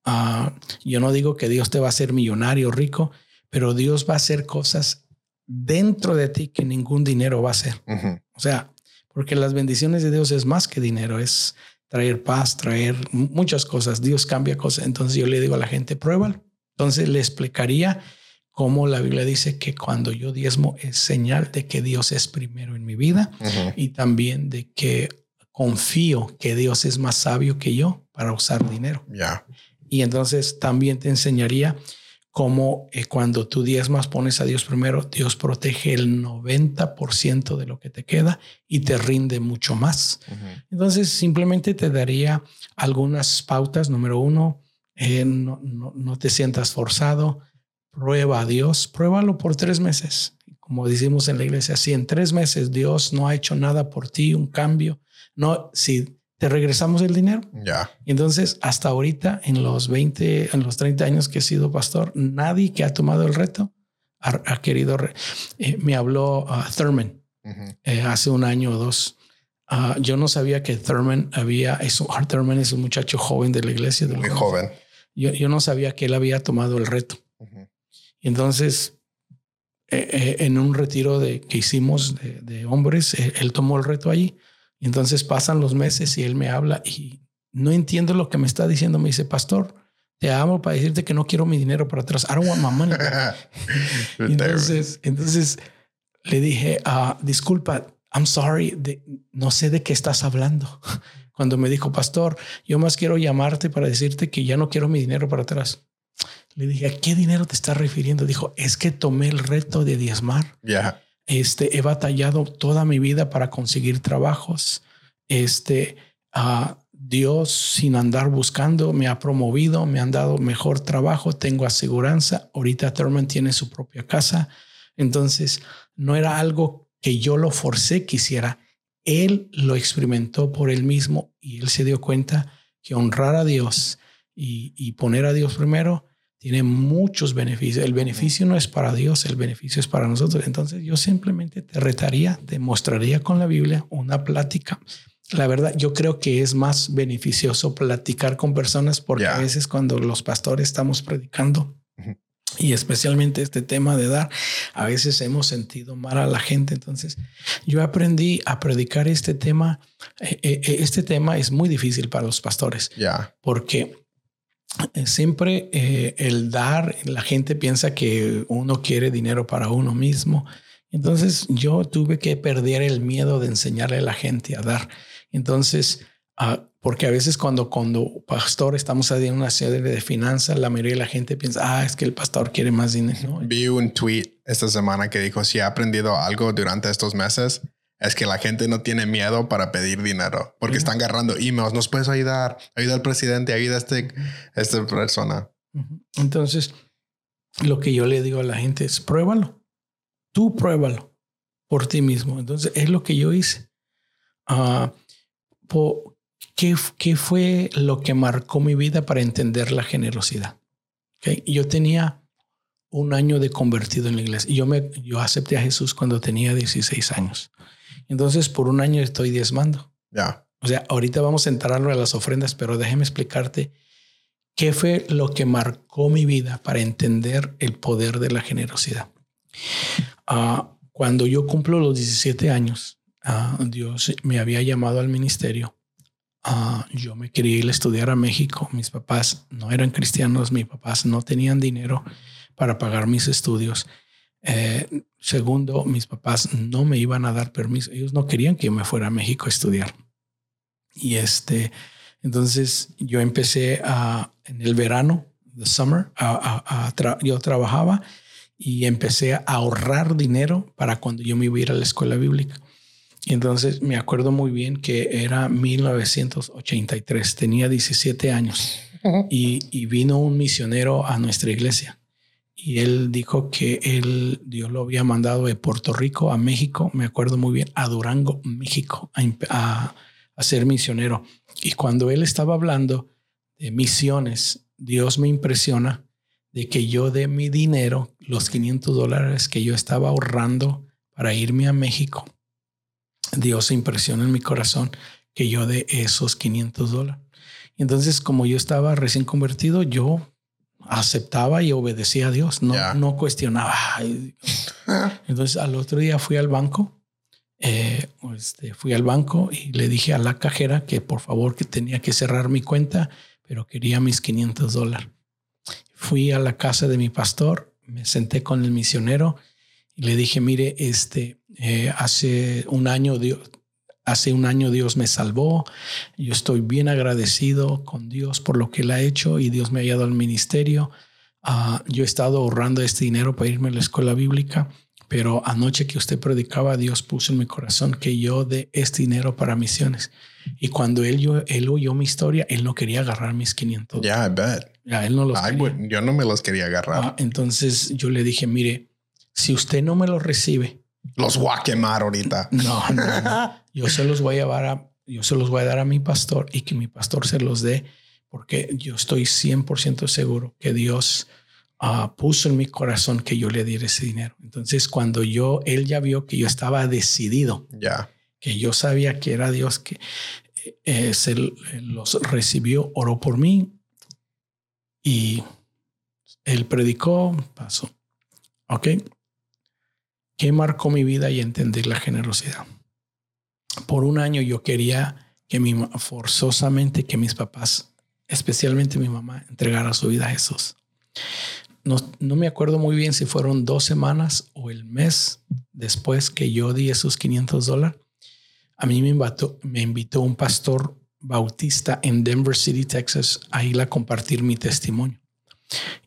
Ah, yo no digo que Dios te va a hacer millonario, rico, pero Dios va a hacer cosas dentro de ti que ningún dinero va a hacer. O sea, porque las bendiciones de Dios es más que dinero, es traer paz, traer muchas cosas. Dios cambia cosas. Entonces yo le digo a la gente, pruébalo. Entonces le explicaría cómo la Biblia dice que cuando yo diezmo es señal de que Dios es primero en mi vida y también de que confío que Dios es más sabio que yo para usar dinero. Ya. Y entonces también te enseñaría cómo eh, cuando tú diezmas pones a Dios primero, Dios protege el 90% de lo que te queda y te rinde mucho más. Entonces simplemente te daría algunas pautas. Número uno, eh, no, no, te sientas forzado. Prueba a Dios, pruébalo por tres meses. Como decimos en la iglesia, si en tres meses Dios no ha hecho nada por ti, un cambio, no, si te regresamos el dinero. Ya. Entonces, hasta ahorita, en los 20, en los 30 años que he sido pastor, nadie que ha tomado el reto ha, querido. Eh, me habló uh, Thurman eh, hace un año o dos. Uh, yo no sabía que Thurman había, eso, Thurman es un muchacho joven de la iglesia. Muy joven. Yo, yo, no sabía que él había tomado el reto. Entonces, eh, en un retiro de, que hicimos de, de hombres, él tomó el reto allí entonces pasan los meses y él me habla y no entiendo lo que me está diciendo. Me dice, pastor, te amo para decirte que no quiero mi dinero para atrás. I don't want my money. entonces, entonces le dije, ah, disculpa, I'm sorry, no sé de qué estás hablando. Cuando me dijo, pastor, yo más quiero llamarte para decirte que ya no quiero mi dinero para atrás. Le dije, ¿a qué dinero te estás refiriendo? Dijo, es que tomé el reto de diezmar. Ya. Este, he batallado toda mi vida para conseguir trabajos. Este, a Dios sin andar buscando me ha promovido, me han dado mejor trabajo, tengo aseguranza. Ahorita Thurman tiene su propia casa. Entonces, no era algo que yo lo forcé quisiera. Él lo experimentó por él mismo y él se dio cuenta que honrar a Dios y poner a Dios primero tiene muchos beneficios. El beneficio no es para Dios, el beneficio es para nosotros. Entonces yo simplemente te retaría, te mostraría con la Biblia una plática. La verdad, yo creo que es más beneficioso platicar con personas porque a veces cuando los pastores estamos predicando y especialmente este tema de dar, a veces hemos sentido mal a la gente. Entonces yo aprendí a predicar este tema. Eh, eh, eh, este tema es muy difícil para los pastores ya porque siempre eh, el dar, la gente piensa que uno quiere dinero para uno mismo. Entonces yo tuve que perder el miedo de enseñarle a la gente a dar. Entonces, uh, porque a veces cuando, cuando pastor estamos en una serie de finanzas, la mayoría de la gente piensa, ah, es que el pastor quiere más dinero. Vi un tweet esta semana que dijo, si ha aprendido algo durante estos meses, es que la gente no tiene miedo para pedir dinero porque están agarrando emails. Nos puedes ayudar, ayuda al presidente, ayuda a este, esta persona. Entonces, lo que yo le digo a la gente es pruébalo. Tú pruébalo por ti mismo. Entonces, es lo que yo hice. Uh, ¿qué, ¿qué, fue lo que marcó mi vida para entender la generosidad? ¿Okay? Yo tenía un año de convertido en la iglesia. Yo, me, yo acepté a Jesús cuando tenía 16 años. Entonces, por un año estoy diezmando. Ya. O sea, ahorita vamos a entrar a las ofrendas, pero déjeme explicarte qué fue lo que marcó mi vida para entender el poder de la generosidad. Ah, cuando yo cumplo los 17 años, ah, Dios me había llamado al ministerio. Ah, yo me quería ir a estudiar a México. Mis papás no eran cristianos, mis papás no tenían dinero para pagar mis estudios. Eh, segundo, mis papás no me iban a dar permiso. Ellos no querían que yo me fuera a México a estudiar. Y este, entonces yo empecé a, en el verano, the summer, a, yo trabajaba y empecé a ahorrar dinero para cuando yo me iba a ir a la escuela bíblica. Y entonces me acuerdo muy bien que era 1983, tenía 17 años y, y vino un misionero a nuestra iglesia y él dijo que él, Dios lo había mandado de Puerto Rico a México, me acuerdo muy bien, a Durango, México, a, a, ser misionero. Y cuando él estaba hablando de misiones, Dios me impresiona de que yo de mi dinero, los 500 dólares que yo estaba ahorrando para irme a México, Dios impresiona en mi corazón que yo de esos 500 dólares. Entonces, como yo estaba recién convertido, yo aceptaba y obedecía a Dios, no, no cuestionaba. Entonces al otro día fui al banco, eh, este, fui al banco y le dije a la cajera que por favor que tenía que cerrar mi cuenta, pero quería mis 500 dólares. Fui a la casa de mi pastor, me senté con el misionero y le dije, mire, este, eh, hace un año Dios, Hace un año Dios me salvó. Yo estoy bien agradecido con Dios por lo que Él ha hecho y Dios me ha ayudado al ministerio. Ah, yo he estado ahorrando este dinero para irme a la escuela bíblica, pero anoche que usted predicaba, Dios puso en mi corazón que yo dé este dinero para misiones. Y cuando él, yo, él oyó mi historia, él no quería agarrar mis 500. Ya, I bet. Ya, él no los yo no me los quería agarrar. Ah, entonces yo le dije, mire, si usted no me los recibe, los voy a quemar ahorita. No, no, Yo se los voy a llevar a, yo se los voy a dar a mi pastor y que mi pastor se los dé, porque yo estoy 100% seguro que Dios ah, puso en mi corazón que yo le diera ese dinero. Entonces, cuando yo, él ya vio que yo estaba decidido, ya, que yo sabía que era Dios que eh, se los recibió, oró por mí y él predicó, pasó. Ok. ¿Qué marcó mi vida y entender la generosidad? Por un año yo quería que mi, forzosamente que mis papás, especialmente mi mamá, entregara su vida a Jesús. No, no, me acuerdo muy bien si fueron dos semanas o el mes después que yo di esos 500 dólares. A mí me invitó, me invitó un pastor bautista en Denver City, Texas, a ir a compartir mi testimonio.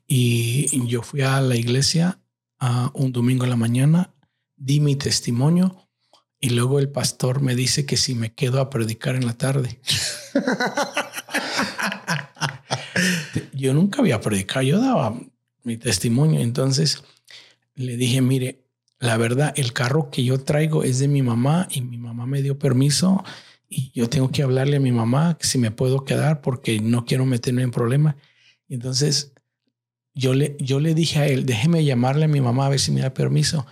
Y yo fui a la iglesia a un domingo en la mañana di mi testimonio y luego el pastor me dice que si me quedo a predicar en la tarde. yo nunca había predicado, yo daba mi testimonio. Entonces le dije, mire, la verdad, el carro que yo traigo es de mi mamá y mi mamá me dio permiso y yo tengo que hablarle a mi mamá si me puedo quedar porque no quiero meterme en problemas. Entonces yo le, yo le dije a él, déjeme llamarle a mi mamá a ver si me da permiso.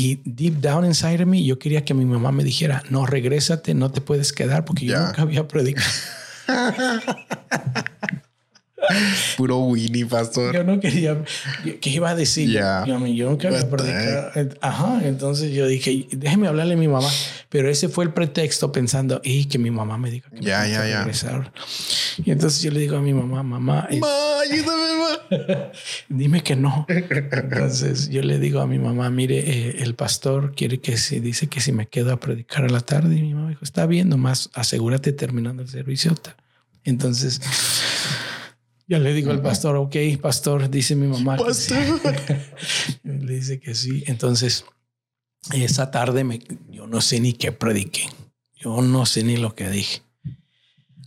Y deep down inside of me, yo quería que mi mamá me dijera, no, regrésate, no te puedes quedar porque yo nunca había predicado. Puro Winnie, pastor. Yo no quería. ¿Qué iba a decir? Yo, nunca había predicado. Ajá. Entonces yo dije, déjeme hablarle a mi mamá. Pero ese fue el pretexto pensando, y que mi mamá me diga que ya, ya, ya. Y entonces yo le digo a mi mamá, mamá, ayúdame, dime que no. Entonces yo le digo a mi mamá, mire, eh, el pastor quiere que se dice que si me quedo a predicar a la tarde. Y mi mamá dijo, está bien, nomás asegúrate terminando el servicio. Entonces ya le digo al pastor, ok, pastor, dice mi mamá. Pastor. le dice que sí. Entonces, esa tarde me, yo no sé ni qué prediqué. Yo no sé ni lo que dije.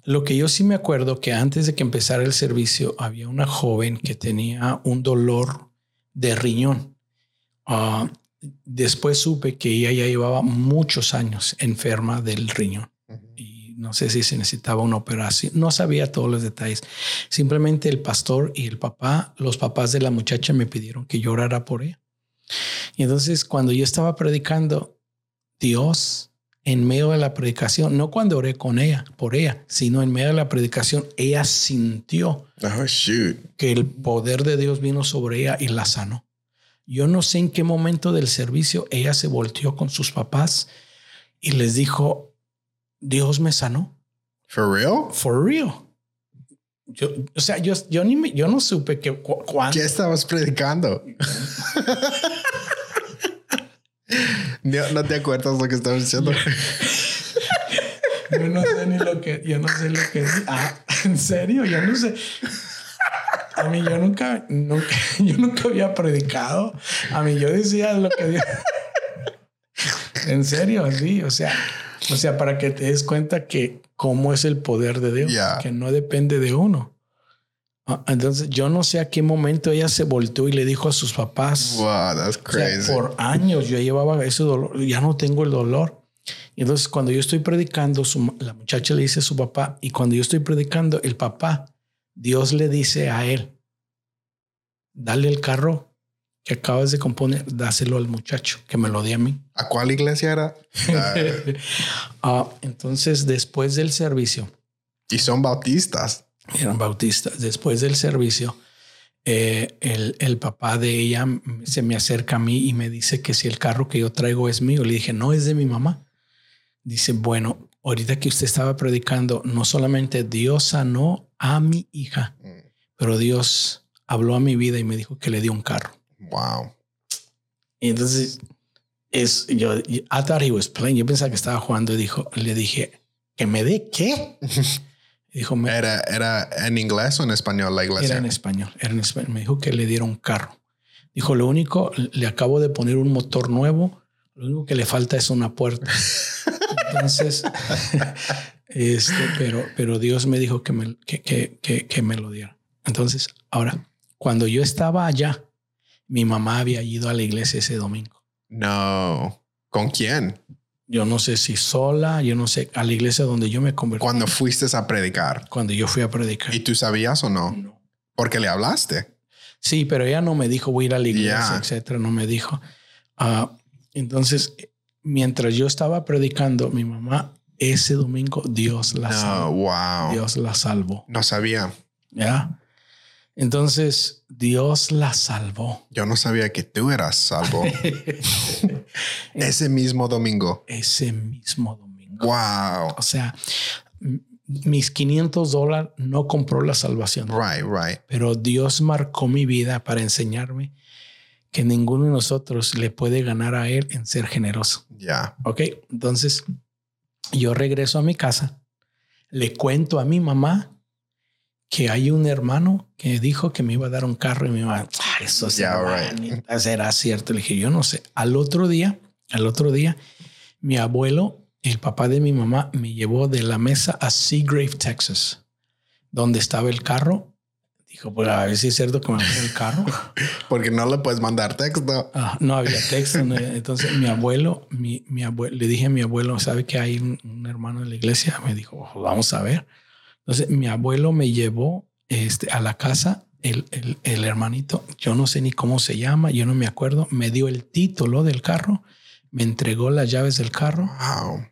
Lo que yo sí me acuerdo que antes de que empezara el servicio había una joven que tenía un dolor de riñón. Ah, después supe que ella ya llevaba muchos años enferma del riñón no sé si se necesitaba una operación, no sabía todos los detalles. Simplemente el pastor y el papá, los papás de la muchacha me pidieron que llorara por ella. Y entonces cuando yo estaba predicando, Dios en medio de la predicación, no cuando oré con ella, por ella, sino en medio de la predicación, ella sintió oh, que el poder de Dios vino sobre ella y la sanó. Yo no sé en qué momento del servicio ella se volteó con sus papás y les dijo, Dios me sanó. For real? For real. Yo, o sea, yo, yo ni me, yo no supe que cu- cuándo. ¿Qué estabas predicando? no, no te acuerdas lo que estabas diciendo. Yo no sé ni lo que, yo no sé lo que. Ah, en serio, yo no sé. A mí yo nunca, nunca, yo nunca había predicado. A mí yo decía lo que Dios. En serio, sí, o sea, o sea, para que te des cuenta que cómo es el poder de Dios, Yeah. que no depende de uno. Ah, Entonces, yo no sé a qué momento ella se volteó y le dijo a sus papás. Wow, that's O sea, crazy. por años yo llevaba ese dolor, ya no tengo el dolor. Y entonces cuando yo estoy predicando, su- la muchacha le dice a su papá, y cuando yo estoy predicando, el papá, Dios le dice a él, dale el carro que acabas de componer, dáselo al muchacho, que me lo dé a mí. ¿A cuál iglesia era? Ah, Ah, entonces, después del servicio, y son bautistas. eran bautistas, después del servicio, eh, el, el papá de ella se me acerca a mí y me dice que si el carro que yo traigo es mío. Le dije, no, es de mi mamá. Dice, bueno, ahorita que usted estaba predicando, no solamente Dios sanó a mi hija, Mm, pero Dios habló a mi vida y me dijo que le dio un carro. Wow. Y entonces es yo, I thought he was playing. Yo pensaba que estaba jugando y dijo, le dije, ¿que me dé qué? Dijo, me, ¿Era, ¿Era en inglés o en español la iglesia? Era en español, era en español. Me dijo que le diera un carro. Dijo, lo único, le acabo de poner un motor nuevo, lo único que le falta es una puerta. Entonces, este, pero, pero Dios me dijo que me, que, que, que, que me lo diera. Entonces, ahora, cuando yo estaba allá, mi mamá había ido a la iglesia ese domingo. No. ¿Con quién? Yo no sé si sola, yo no sé, a la iglesia donde yo me convertí. Cuando fuiste a predicar. Cuando yo fui a predicar. ¿Y tú sabías o no? No. Porque le hablaste. Sí, pero ella no me dijo voy a ir a la iglesia, etcétera. No me dijo. Ah, entonces, mientras yo estaba predicando, mi mamá ese domingo Dios la No, salvó. wow. Dios la salvó. No sabía. Ya. Entonces Dios la salvó. Yo no sabía que tú eras salvo ese mismo domingo. ese mismo domingo. Wow. O sea, mis 500 dólares no compró la salvación. Right, right. pero Dios marcó mi vida para enseñarme que ninguno de nosotros le puede ganar a Él en ser generoso. Ya. Ok, entonces yo regreso a mi casa, le cuento a mi mamá que hay un hermano que dijo que me iba a dar un carro y mi mamá, "Ah, eso Yeah, será, right. será cierto. Le dije, yo no sé. Al otro día, al otro día, mi abuelo, el papá de mi mamá, me llevó de la mesa a Seagrave, Texas, donde estaba el carro. Dijo, pues a ver si es cierto que me a el carro. Porque no le puedes mandar texto. Ah, no había texto. no- Entonces mi abuelo, mi, mi abuelo, le dije a mi abuelo, ¿sabe que hay un, un hermano en la iglesia? Me dijo, "Oh, vamos a ver. Entonces mi abuelo me llevó este, a la casa, el, el, el hermanito, yo no sé ni cómo se llama, yo no me acuerdo, me dio el título del carro, me entregó las llaves del carro Wow.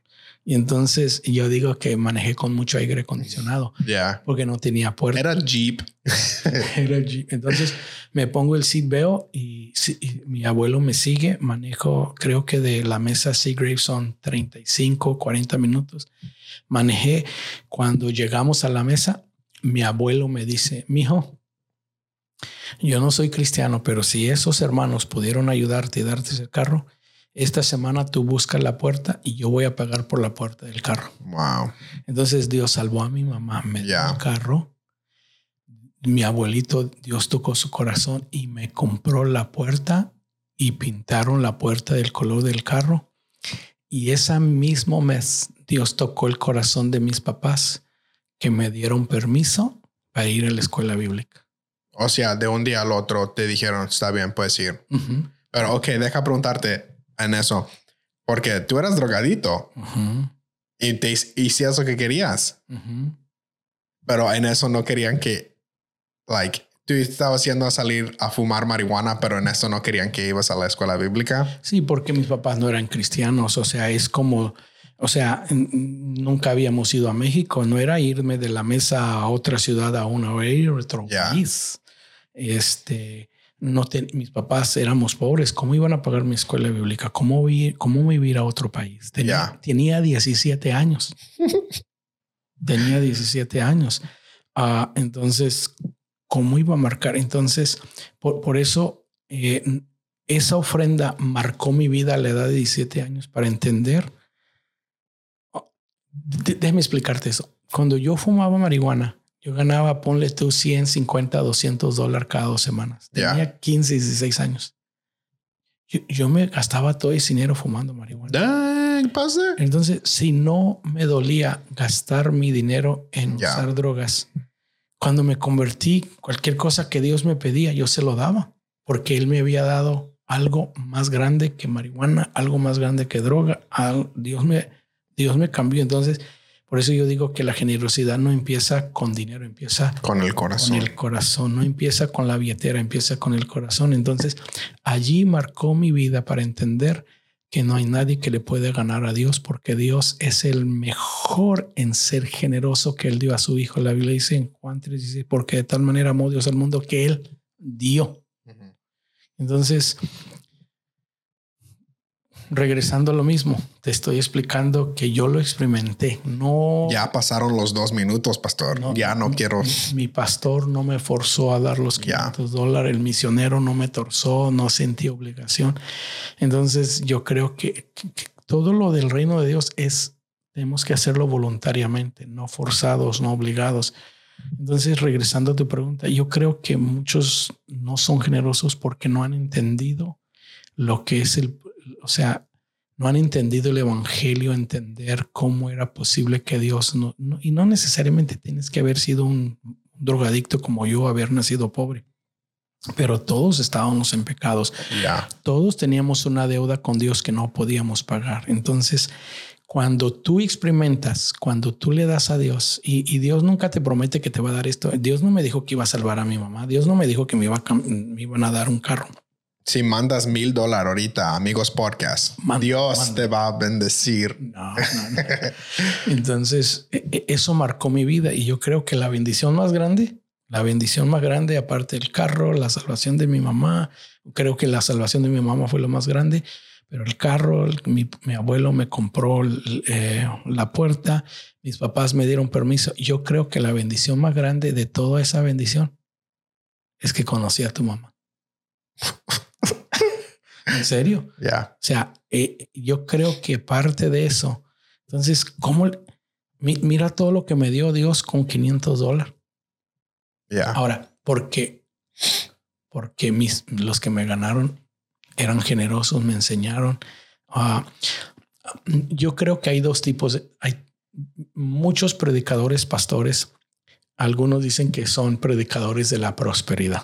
y entonces yo digo que manejé con mucho aire acondicionado Ya. porque no tenía puerta. Era Jeep. Era Jeep. Entonces me pongo el seatbelt y, y mi abuelo me sigue. Manejo, creo que de la mesa Seagrave son 35, 40 minutos. Manejé. Cuando llegamos a la mesa, mi abuelo me dice, mijo, yo no soy cristiano, pero si esos hermanos pudieron ayudarte y darte ese carro, esta semana tú buscas la puerta y yo voy a pagar por la puerta del carro. Wow. Entonces Dios salvó a mi mamá, me dio Ya. un carro. Mi abuelito, Dios tocó su corazón y me compró la puerta y pintaron la puerta del color del carro. Y ese mismo mes, Dios tocó el corazón de mis papás que me dieron permiso para ir a la escuela bíblica. O sea, de un día al otro te dijeron, está bien, puedes ir. Pero, ok, deja preguntarte en eso. Porque tú eras drogadito ujú, y te hicías lo que querías. Pero en eso no querían que, like, tú estabas yendo a salir a fumar marihuana, pero en eso no querían que ibas a la escuela bíblica. Sí, porque mis papás no eran cristianos, o sea, es como, o sea, nunca habíamos ido a México, no era irme de la mesa a otra ciudad a una hora, ir a otro país. Este, no mis papás éramos pobres. ¿Cómo iban a pagar mi escuela bíblica? ¿Cómo, vi, cómo vivir a otro país? Tenía, tenía 17 años. tenía 17 años. Ah, entonces, ¿cómo iba a marcar? Entonces, por, por eso eh, esa ofrenda marcó mi vida a la edad de 17 años para entender. Déjame explicarte eso. Cuando yo fumaba marihuana, yo ganaba, ponle tú 100, 50, 200 dólares cada dos semanas. Tenía 15, 16 años. Yo, me gastaba todo ese dinero fumando marihuana. Dang, pasa. Entonces, si no me dolía gastar mi dinero en usar drogas, cuando me convertí, cualquier cosa que Dios me pedía, yo se lo daba, porque Él me había dado algo más grande que marihuana, algo más grande que droga. Dios me, Dios me cambió. Entonces, por eso yo digo que la generosidad no empieza con dinero, empieza con el corazón. Con el corazón, no empieza con la billetera, empieza con el corazón. Entonces, allí marcó mi vida para entender que no hay nadie que le puede ganar a Dios porque Dios es el mejor en ser generoso que él dio a su hijo. La Biblia dice en Juan 3 dice, porque de tal manera amó Dios al mundo que él dio. Entonces, regresando a lo mismo, te estoy explicando que yo lo experimenté. No. Ya pasaron los dos minutos, pastor. ya no quiero. Mi, pastor no me forzó a dar los 500 dólares. El misionero no me torzó, no sentí obligación. Entonces, yo creo que, todo lo del reino de Dios es, tenemos que hacerlo voluntariamente, no forzados, no obligados. Entonces, regresando a tu pregunta, yo creo que muchos no son generosos porque no han entendido lo que es el, o sea, no han entendido el evangelio, entender cómo era posible que Dios no, y no necesariamente tienes que haber sido un drogadicto como yo, haber nacido pobre. Pero todos estábamos en pecados. Todos teníamos una deuda con Dios que no podíamos pagar. Entonces, cuando tú experimentas, cuando tú le das a Dios y, Dios nunca te promete que te va a dar esto, Dios no me dijo que iba a salvar a mi mamá, Dios no me dijo que me, iba me iban a dar un carro. Si mandas mil dólares ahorita, amigos podcast, Dios te va a bendecir. Entonces, e, e, eso marcó mi vida y yo creo que la bendición más grande, la bendición más grande, aparte del carro, la salvación de mi mamá, creo que la salvación de mi mamá fue lo más grande, pero el carro, mi, abuelo me compró eh, la puerta, mis papás me dieron permiso. Yo creo que la bendición más grande de toda esa bendición es que conocí a tu mamá. ¿En serio? Ya. O sea, eh, yo creo que parte de eso. Entonces, ¿cómo? mira todo lo que me dio Dios con 500 dólares. Ya. Ahora, porque, porque mis, los que me ganaron eran generosos, me enseñaron. Uh, yo creo que hay dos tipos. hay muchos predicadores, pastores algunos dicen que son predicadores de la prosperidad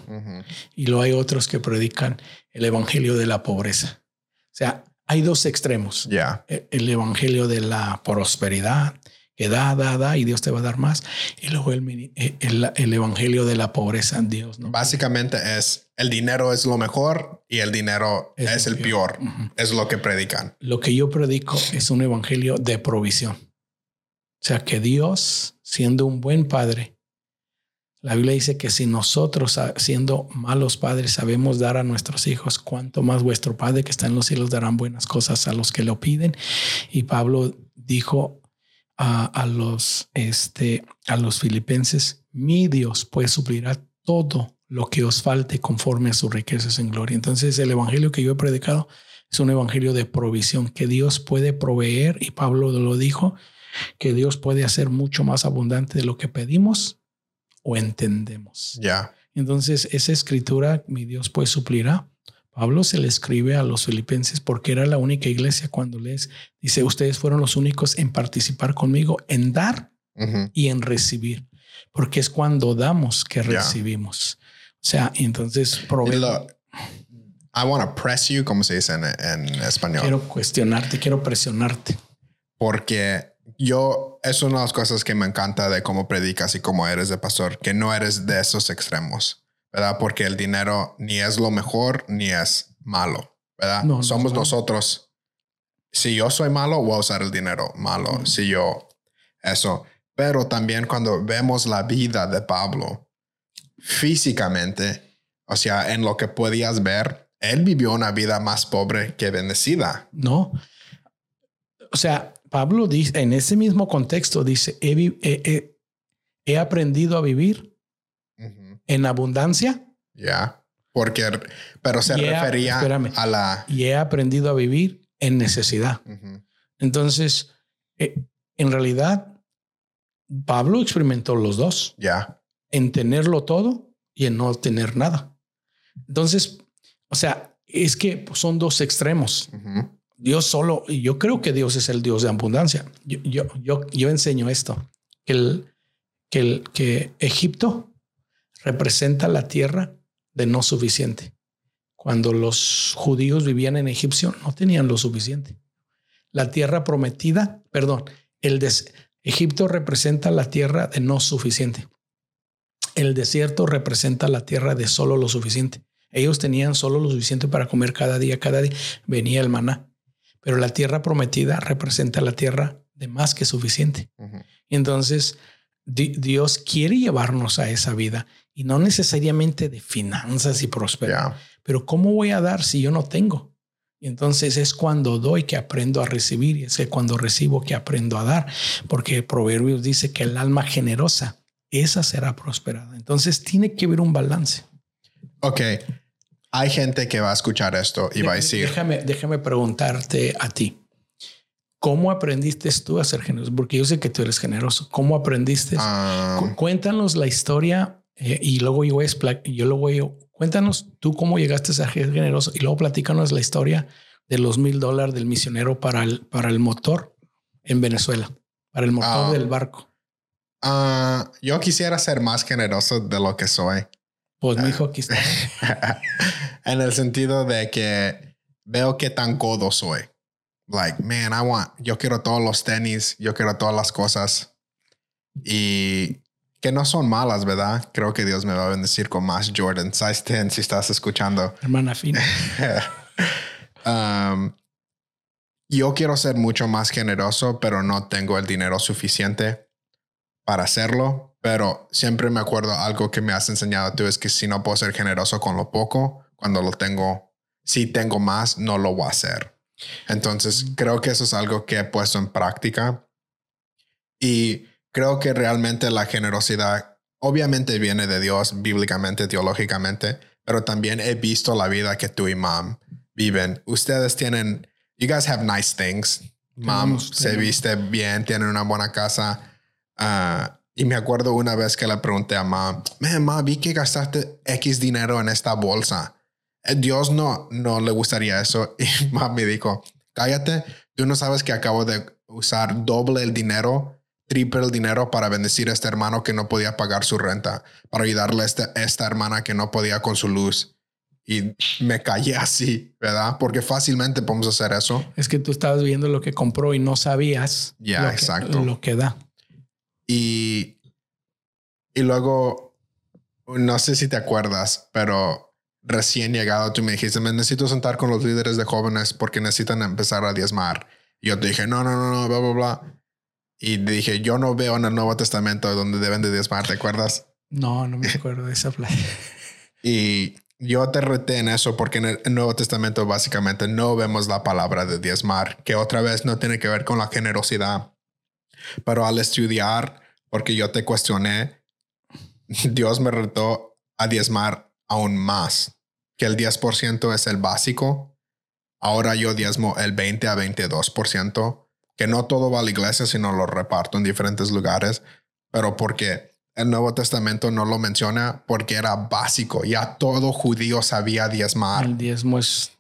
y luego hay otros que predican el evangelio de la pobreza. O sea, hay dos extremos. Ya. E, el evangelio de la prosperidad, que da, da, da y Dios te va a dar más. Y luego el, e, el, evangelio de la pobreza Dios. ¿no? Básicamente es el dinero es lo mejor y el dinero es, el peor. Es lo que predican. Lo que yo predico es un evangelio de provisión. O sea, que Dios, siendo un buen padre, la Biblia dice que si nosotros, siendo malos padres, sabemos dar a nuestros hijos, cuanto más vuestro Padre que está en los cielos darán buenas cosas a los que lo piden. Y Pablo dijo a, los, este, a los filipenses, mi Dios pues suplirá todo lo que os falte conforme a sus riquezas en gloria. Entonces el evangelio que yo he predicado es un evangelio de provisión que Dios puede proveer y Pablo lo dijo, que Dios puede hacer mucho más abundante de lo que pedimos o entendemos. Ya. Entonces, esa escritura, mi Dios pues suplirá. Pablo se le escribe a los filipenses porque era la única iglesia cuando les dice, ustedes fueron los únicos en participar conmigo, en dar y en recibir, porque es cuando damos que recibimos. O sea, entonces, I want to press you, como se dice en, en español. Quiero cuestionarte, quiero presionarte. Porque yo, es una de las cosas que me encanta de cómo predicas y cómo eres de pastor, que no eres de esos extremos, ¿verdad? Porque el dinero ni es lo mejor ni es malo, ¿verdad? Somos nosotros. Si yo soy malo, voy a usar el dinero malo. Si yo, eso. Pero también cuando vemos la vida de Pablo físicamente, O sea, en lo que podías ver, él vivió una vida más pobre que bendecida. No. O sea, Pablo dice, en ese mismo contexto, dice, he, aprendido a vivir en abundancia. Ya, porque, pero se refería a la... Y he aprendido a vivir en necesidad. Entonces, eh, en realidad, Pablo experimentó los dos. Ya. En tenerlo todo y en no tener nada. Entonces, o sea, es que son dos extremos. Dios solo, y yo creo que Dios es el Dios de abundancia. Yo, yo, yo, yo enseño esto, que, el, que, Egipto representa la tierra de no suficiente. Cuando los judíos vivían en Egipcio, no tenían lo suficiente. La tierra prometida, perdón, el des Egipto representa la tierra de no suficiente. El desierto representa la tierra de solo lo suficiente. Ellos tenían solo lo suficiente para comer cada día, cada día venía el maná. Pero la tierra prometida representa la tierra de más que suficiente. Entonces, Dios quiere llevarnos a esa vida y no necesariamente de finanzas y prosperidad. Pero ¿cómo voy a dar si yo no tengo? Y entonces es cuando doy que aprendo a recibir y es cuando recibo que aprendo a dar, porque Proverbios dice que el alma generosa, esa será prosperada. Entonces tiene que haber un balance. Ok, hay gente que va a escuchar esto y va a decir... Déjame, déjame preguntarte a ti. ¿Cómo aprendiste tú a ser generoso? Porque yo sé que tú eres generoso. ¿Cómo aprendiste? Ah. Cuéntanos la historia eh, y luego yo, yo lo voy a Cuéntanos tú cómo llegaste a ser generoso y luego platícanos la historia de los mil dólares del misionero para el, para el motor en Venezuela, para el motor ah. del barco. Ah, yo quisiera ser más generoso de lo que soy. Pues mi hijo aquí está. en el sentido de que veo qué tan codo soy. Like, man, I want, yo quiero todos los tenis, yo quiero todas las cosas. Y que no son malas, ¿verdad? Creo que Dios me va a bendecir con más Jordan size 10 si estás escuchando. Hermana fina. Um, yo quiero ser mucho más generoso, pero no tengo el dinero suficiente para hacerlo. Pero siempre me acuerdo algo que me has enseñado tú es que si no puedo ser generoso con lo poco, cuando lo tengo, si tengo más, no lo voy a hacer. Entonces, creo que eso es algo que he puesto en práctica. Y creo que realmente la generosidad obviamente viene de Dios bíblicamente, teológicamente, pero también he visto la vida que tú y mom viven. Ustedes tienen, you guys have nice things. Mom se viste bien, tienen una buena casa. Ah, y me acuerdo una vez que le pregunté a mom, man, vi que gastaste X dinero en esta bolsa. Eh, Dios no, no le gustaría eso. Y mom me dijo, cállate, tú no sabes que acabo de usar doble el dinero triple el dinero para bendecir a este hermano que no podía pagar su renta, para ayudarle a esta, esta hermana que no podía con su luz. Y me callé así, ¿verdad? Porque fácilmente podemos hacer eso. Es que tú estabas viendo lo que compró y no sabías ya exacto. Que, lo que da. Y, y luego, no sé si te acuerdas, pero recién llegado tú me dijiste, me necesito sentar con los líderes de jóvenes porque necesitan empezar a diezmar. Y yo te dije, no, no, no, no, bla, bla, bla. Y dije, yo no veo en el Nuevo Testamento donde deben de diezmar, ¿te acuerdas? No, no me acuerdo de esa playa. y yo te reté en eso porque en el Nuevo Testamento básicamente no vemos la palabra de diezmar, que otra vez no tiene que ver con la generosidad. Pero al estudiar, porque yo te cuestioné, Dios me retó a diezmar aún más, que el 10% es el básico. Ahora yo diezmo el 20 a 22% que no todo va a la iglesia, sino lo reparto en diferentes lugares, pero porque el Nuevo Testamento no lo menciona porque era básico, ya todo judío sabía diezmar. El diezmo es,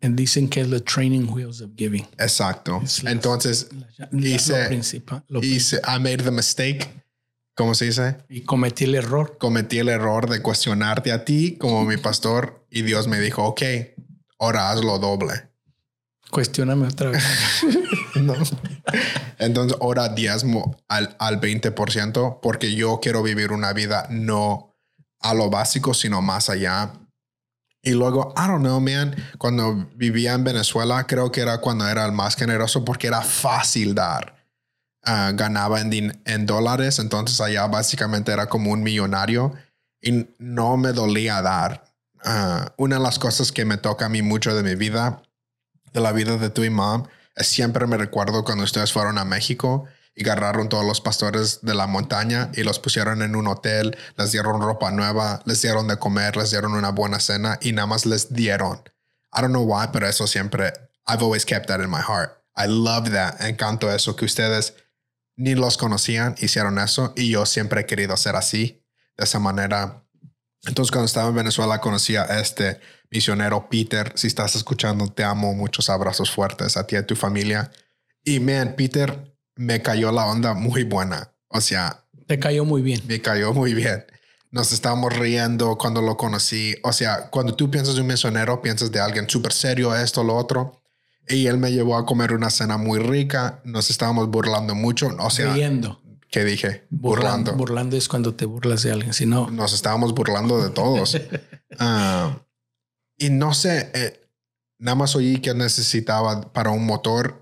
dicen que es the training wheels of giving. Exacto. Entonces, hice, hice, I made the mistake. ¿Cómo se dice? Y cometí el error. Cometí el error de cuestionarte a ti como mi pastor y Dios me dijo, ok, ahora hazlo doble. Cuestióname otra vez. Entonces, ahora diezmo al, al 20% porque yo quiero vivir una vida no a lo básico, sino más allá. Y luego, I don't know, man, cuando vivía en Venezuela, creo que era cuando era el más generoso porque era fácil dar. Ah, ganaba en, en dólares, entonces allá básicamente era como un millonario y no me dolía dar. Ah, una de las cosas que me toca a mí mucho de mi vida, de la vida de tu es siempre me recuerdo cuando ustedes fueron a México y agarraron todos los pastores de la montaña y los pusieron en un hotel, les dieron ropa nueva, les dieron de comer, les dieron una buena cena y nada más les dieron. I don't know why, pero eso siempre, I've always kept that in my heart. I love that. Encanto eso que ustedes ni los conocían, hicieron eso y yo siempre he querido ser así, de esa manera. Entonces, cuando estaba en Venezuela, conocí a este misionero Peter. Si estás escuchando, te amo. Muchos abrazos fuertes a ti y a tu familia. Y man, Peter me cayó la onda muy buena. O sea, te cayó muy bien. Me cayó muy bien. Nos estábamos riendo cuando lo conocí. O sea, cuando tú piensas de un misionero, piensas de alguien súper serio, esto, lo otro. Y él me llevó a comer una cena muy rica. Nos estábamos burlando mucho. O sea, riendo. ¿Qué dije? Burlando. Burlando es cuando te burlas de alguien. Si no, nos estábamos burlando de todos. Ah, y no sé, eh, nada más oí que necesitaba para un motor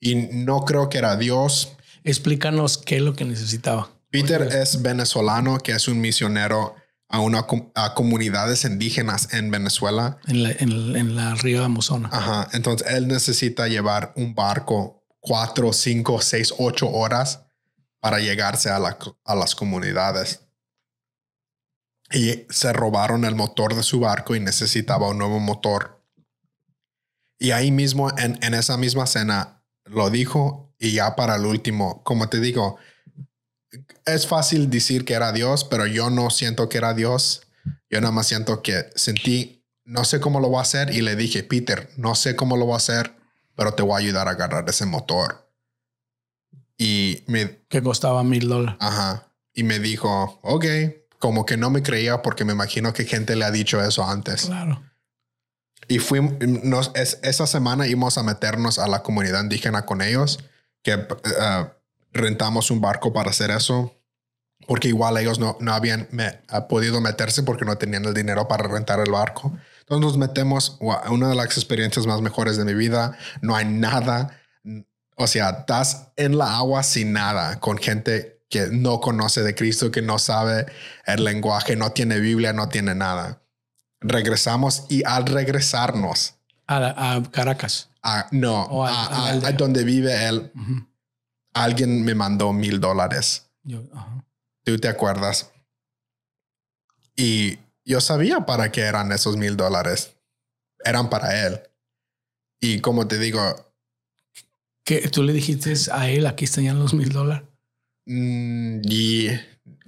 y no creo que era Dios. Explícanos qué es lo que necesitaba. Peter es venezolano, que es un misionero a, una, a comunidades indígenas en Venezuela. En la, en, la río Amazona. Ajá. Entonces él necesita llevar un barco cuatro, cinco, seis, ocho horas para llegarse a, la, a las comunidades. Y se robaron el motor de su barco y necesitaba un nuevo motor. Y ahí mismo, en, en esa misma cena, lo dijo y ya para el último, como te digo, es fácil decir que era Dios, pero yo no siento que era Dios. Yo nada más siento que sentí, no sé cómo lo voy a hacer y le dije, Peter, no sé cómo lo voy a hacer, pero te voy a ayudar a agarrar ese motor. Y me... Que costaba mil dólares. Ajá. Y me dijo, ok, como que no me creía porque me imagino que gente le ha dicho eso antes. Claro. Y fuimos, nos, esa semana íbamos a meternos a la comunidad indígena con ellos, que eh, rentamos un barco para hacer eso, porque igual ellos no, no habían podido meterse porque no tenían el dinero para rentar el barco. Entonces nos metemos, una de las experiencias más mejores de mi vida, no hay nada, o sea, estás en la agua sin nada, con gente que no conoce de Cristo, que no sabe el lenguaje, no tiene Biblia, no tiene nada. Regresamos y al regresarnos a, Caracas. no, a, donde vive él, alguien me mandó mil dólares. ¿Tú te acuerdas? Y yo sabía para qué eran esos mil dólares. Eran para él. Y como te digo... que ¿Tú le dijiste a él, aquí están los mil dólares? Mm, y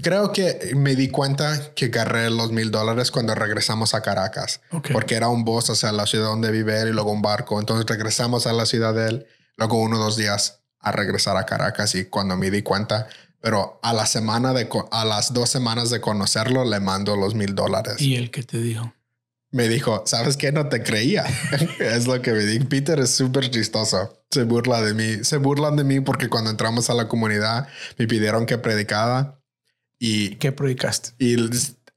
creo que me di cuenta que agarré los mil dólares cuando regresamos a Caracas. Porque era un bus hacia la ciudad donde vive él y luego un barco. Entonces regresamos a la ciudad de él. Luego uno o dos días a regresar a Caracas y cuando me di cuenta, pero a la semana de, a las dos semanas de conocerlo, le mando los mil dólares. ¿Y él qué te dijo? Me dijo, ¿sabes qué? No te creía. es lo que me dijo. Peter es súper chistoso. Se burla de mí. Se burlan de mí porque cuando entramos a la comunidad me pidieron que predicara y... ¿Qué predicaste? Y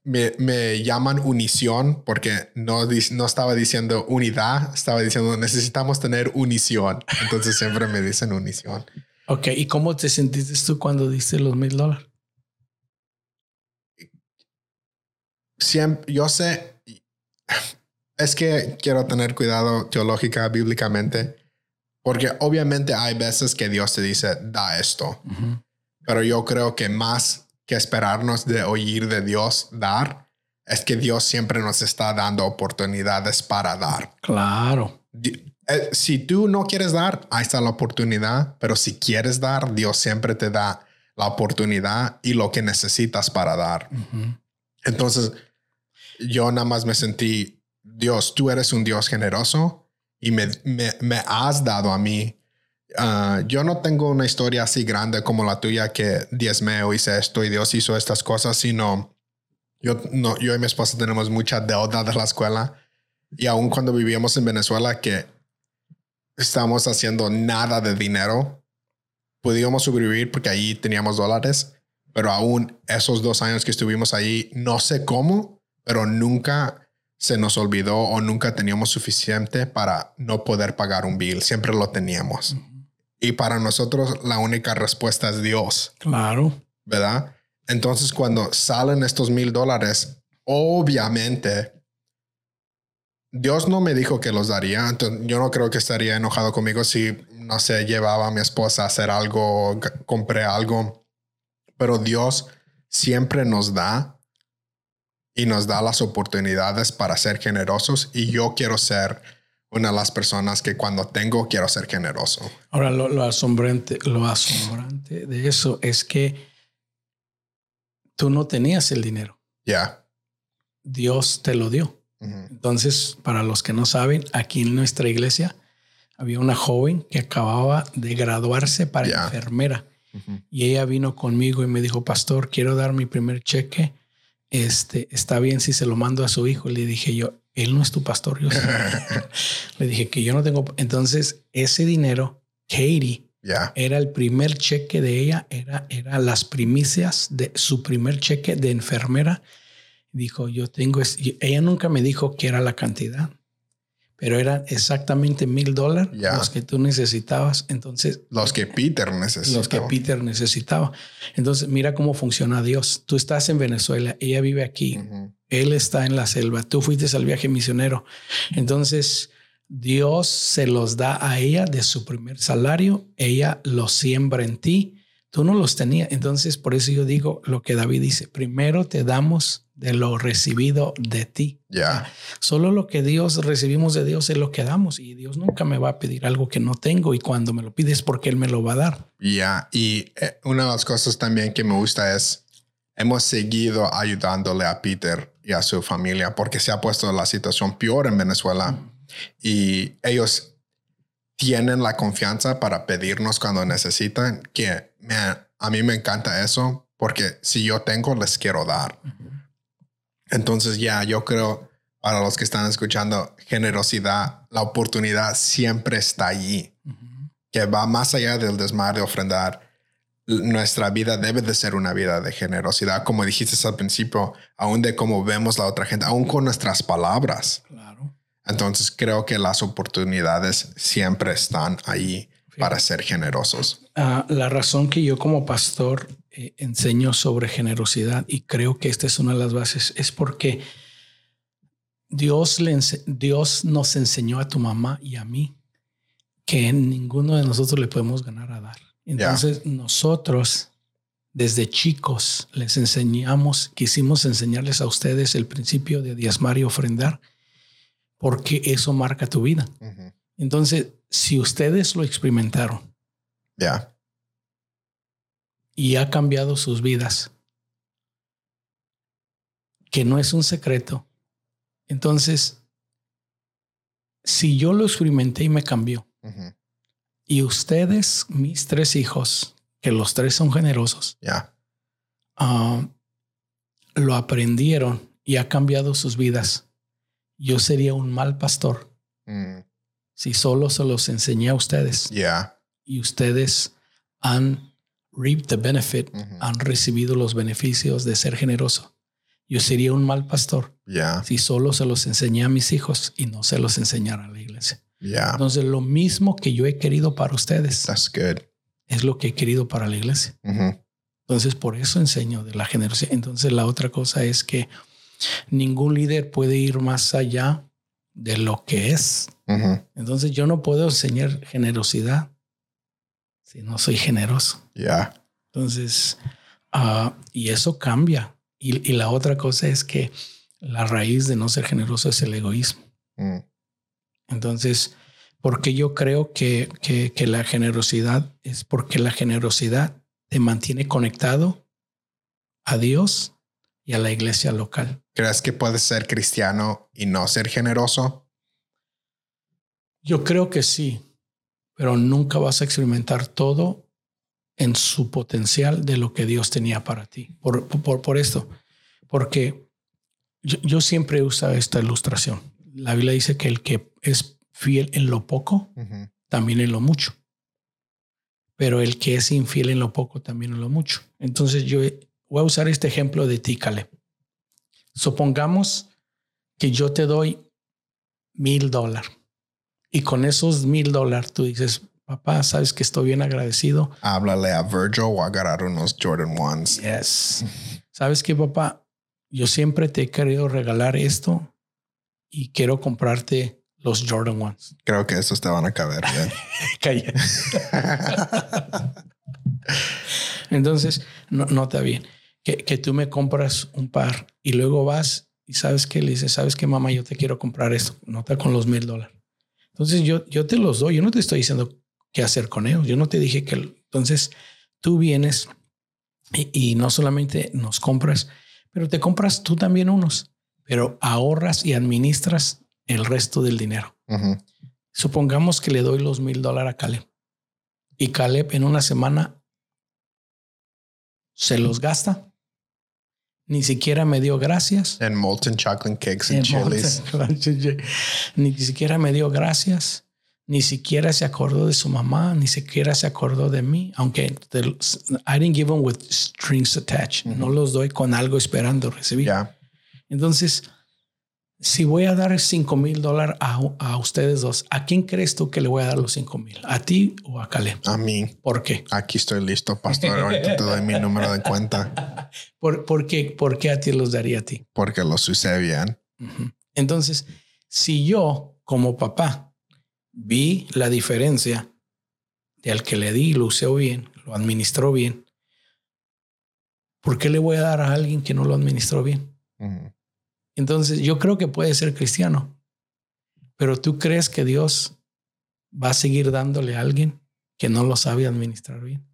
me, llaman unición porque no, no estaba diciendo unidad, estaba diciendo necesitamos tener unición. Entonces siempre me dicen unición. Ok, ¿y cómo te sentiste tú cuando diste los mil dólares? Siempre, yo sé, es que quiero tener cuidado teológica, bíblicamente, porque obviamente hay veces que Dios te dice, da esto, pero yo creo que más que esperarnos de oír de Dios dar, es que Dios siempre nos está dando oportunidades para dar. Claro. Eh, si tú no quieres dar, ahí está la oportunidad, pero si quieres dar, Dios siempre te da la oportunidad y lo que necesitas para dar. Entonces, yo nada más me sentí, Dios, tú eres un Dios generoso y me, me has dado a mí Ah, yo no tengo una historia así grande como la tuya que diezme o hice esto y Dios hizo estas cosas, sino yo, no, yo y mi esposa tenemos mucha deuda de la escuela y aún cuando vivíamos en Venezuela que estábamos haciendo nada de dinero, podíamos sobrevivir porque ahí teníamos dólares, pero aún esos dos años que estuvimos ahí, no sé cómo, pero nunca se nos olvidó o nunca teníamos suficiente para no poder pagar un bill, siempre lo teníamos. Y para nosotros la única respuesta es Dios. Claro. ¿Verdad? Entonces, cuando salen estos mil dólares, obviamente, Dios no me dijo que los daría. Entonces, yo no creo que estaría enojado conmigo si, no sé, llevaba a mi esposa a hacer algo, compré algo. Pero Dios siempre nos da y nos da las oportunidades para ser generosos. Y yo quiero ser una de las personas que cuando tengo quiero ser generoso. Ahora, lo, asombrante, lo asombrante de eso es que tú no tenías el dinero. Ya. Dios te lo dio. Entonces, para los que no saben, aquí en nuestra iglesia había una joven que acababa de graduarse para enfermera. Y ella vino conmigo y me dijo, pastor, quiero dar mi primer cheque. Este, está bien si se lo mando a su hijo. Le dije yo, él no es tu pastor. Yo Le dije que yo no tengo. Entonces, ese dinero, Katie, era el primer cheque de ella, era, era las primicias de su primer cheque de enfermera. Dijo, yo tengo, ella nunca me dijo que era la cantidad, pero eran exactamente mil dólares los que tú necesitabas. Entonces, los que Peter necesitaba. Los que Peter necesitaba. Entonces, mira cómo funciona Dios. Tú estás en Venezuela, ella vive aquí, él está en la selva, tú fuiste al viaje misionero. Entonces, Dios se los da a ella de su primer salario, ella los siembra en ti, tú no los tenías. Entonces, por eso yo digo lo que David dice, primero te damos de lo recibido de ti. Ya. Solo lo que Dios recibimos de Dios es lo que damos y Dios nunca me va a pedir algo que no tengo y cuando me lo pides porque Él me lo va a dar. Ya, y eh, una de las cosas también que me gusta es, hemos seguido ayudándole a Peter y a su familia porque se ha puesto la situación peor en Venezuela y ellos tienen la confianza para pedirnos cuando necesitan, que a mí me encanta eso, porque si yo tengo, les quiero dar. Entonces ya, yo creo, para los que están escuchando, generosidad, la oportunidad siempre está allí, que va más allá del desmar de ofrendar. Nuestra vida debe de ser una vida de generosidad, como dijiste al principio, aún de cómo vemos la otra gente, aún con nuestras palabras. Entonces creo que las oportunidades siempre están ahí para ser generosos. Ah, la razón que yo como pastor eh, enseño sobre generosidad y creo que esta es una de las bases es porque Dios, le Dios nos enseñó a tu mamá y a mí que ninguno de nosotros le podemos ganar a dar. Entonces nosotros desde chicos les enseñamos, quisimos enseñarles a ustedes el principio de diezmar y ofrendar porque eso marca tu vida. Entonces, si ustedes lo experimentaron, ya. Y ha cambiado sus vidas, que no es un secreto. Entonces, si yo lo experimenté y me cambió, y ustedes, mis tres hijos, que los tres son generosos, ya. Ah, lo aprendieron y ha cambiado sus vidas yo sería un mal pastor mm. Si solo se los enseñé a ustedes. Y ustedes han reaped the benefit, han recibido los beneficios de ser generoso. Yo sería un mal pastor si solo se los enseñé a mis hijos y no se los enseñara a la iglesia. Entonces, lo mismo que yo he querido para ustedes es lo que he querido para la iglesia. Entonces, por eso enseño de la generosidad. Entonces, la otra cosa es que Ningún líder puede ir más allá de lo que es. Entonces yo no puedo enseñar generosidad si no soy generoso. Ya. Entonces, ah, y eso cambia. Y, la otra cosa es que la raíz de no ser generoso es el egoísmo. Mm. Entonces, porque yo creo que, que la generosidad es porque la generosidad te mantiene conectado a Dios y a la iglesia local. ¿Crees que puedes ser cristiano y no ser generoso? Yo creo que sí, pero nunca vas a experimentar todo en su potencial de lo que Dios tenía para ti. Por, por, esto, porque yo, siempre uso esta ilustración. La Biblia dice que el que es fiel en lo poco, también en lo mucho. Pero el que es infiel en lo poco, también en lo mucho. Entonces yo Voy a usar este ejemplo de ti, Caleb. Supongamos que yo te doy mil dólares y con esos mil dólares tú dices, papá, sabes que estoy bien agradecido. Háblale a Virgil o agarrar unos Jordan Ones. Yes. ¿Sabes qué, papá? Yo siempre te he querido regalar esto y quiero comprarte los Jordan Ones. Creo que estos te van a caber bien. Calla. Entonces, no, nota bien que, que tú me compras un par y luego vas y sabes que le dices, sabes que mamá, yo te quiero comprar esto. Nota con los mil dólares. Entonces yo, yo te los doy. Yo no te estoy diciendo qué hacer con ellos. Yo no te dije que entonces tú vienes y, y no solamente nos compras, pero te compras tú también unos, pero ahorras y administras el resto del dinero. Supongamos que le doy los mil dólares a Caleb y Caleb en una semana se los gasta. Ni siquiera me dio gracias. En molten chocolate cakes and En chilies. Ni siquiera me dio gracias. Ni siquiera se acordó de su mamá. Ni siquiera se acordó de mí. Aunque te- I didn't give them with strings attached. No los doy con algo esperando recibir. Entonces, si voy a dar cinco mil dólares a, a ustedes dos, ¿a quién crees tú que le voy a dar los cinco mil? ¿A ti o a Caleb? A mí. ¿Por qué? Aquí estoy listo, pastor. Ahorita te doy mi número de cuenta ¿Por, por qué? ¿Por qué a ti los daría a ti? porque los usé bien. Entonces, si yo como papá vi la diferencia de al que le di, lo usé bien, lo administró bien, ¿por qué le voy a dar a alguien que no lo administró bien? Entonces, yo creo que puede ser cristiano, pero tú crees que Dios va a seguir dándole a alguien que no lo sabe administrar bien.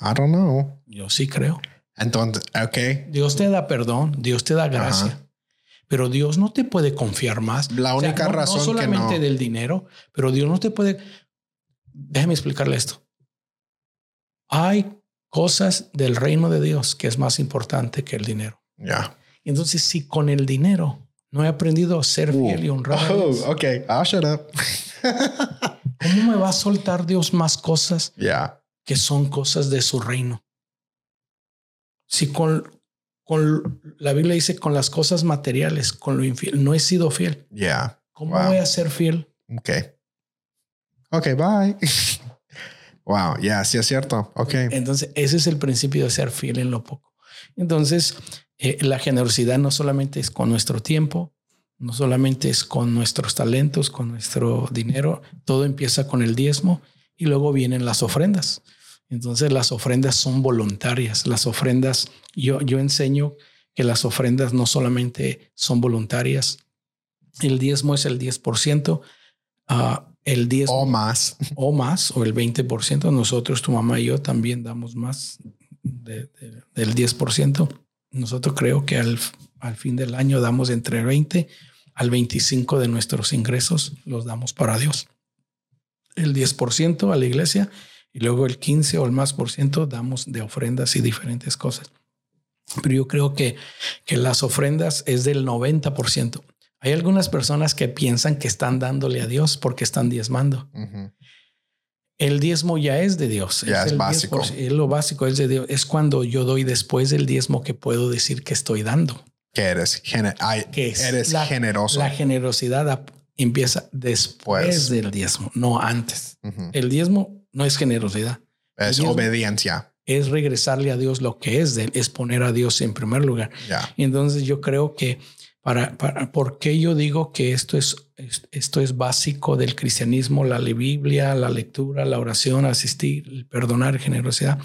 I don't know. Yo sí creo. Entonces, ok. Dios te da perdón, Dios te da gracia, Ajá. pero Dios no te puede confiar más. La O sea, única no- razón no que solamente no. del dinero, pero Dios no te puede. Déjame explicarle esto. Hay cosas del reino de Dios que es más importante que el dinero. Ya. Entonces, si con el dinero no he aprendido a ser fiel y Dios, Oh, ok. I'll shut up. ¿cómo me va a soltar Dios más cosas Ya. que son cosas de su reino? Si con, con la Biblia dice con las cosas materiales, con lo infiel, no he sido fiel, Ya. ¿cómo Wow. voy a ser fiel? Ok. Ok, bye. wow. Ya, sí es cierto. Ok. Entonces, ese es el principio de ser fiel en lo poco. Entonces, eh, la generosidad no solamente es con nuestro tiempo, no solamente es con nuestros talentos, con nuestro dinero, todo empieza con el diezmo y luego vienen las ofrendas. Entonces, las ofrendas son voluntarias. Las ofrendas, yo, yo enseño que las ofrendas no solamente son voluntarias, el diezmo es el 10%, ah, el 10 O más. o más, o el 20%. Nosotros, tu mamá y yo también damos más de- de- del 10%. Nosotros creo que al, al fin del año damos entre el 20 al 25 de nuestros ingresos, los damos para Dios. El 10% a la iglesia y luego el 15 o el más por ciento damos de ofrendas y diferentes cosas. Pero yo creo que, que las ofrendas es del 90%. Hay algunas personas que piensan que están dándole a Dios porque están diezmando. Ujú. El diezmo ya es de Dios. Ya es básico. 10%, Es lo básico, es de Dios. Es cuando yo doy después del diezmo que puedo decir que estoy dando. Que eres, gene- ay, Que es eres la- generoso. La generosidad empieza después Pues. del diezmo, no antes. El diezmo no es generosidad, Es obediencia. es regresarle a Dios lo que es de él, es poner a Dios en primer lugar. Ya. Y entonces yo creo que para, para ¿por qué yo digo que esto es, es- esto es básico del cristianismo, la Biblia, la lectura, la oración, asistir, el perdonar, generosidad?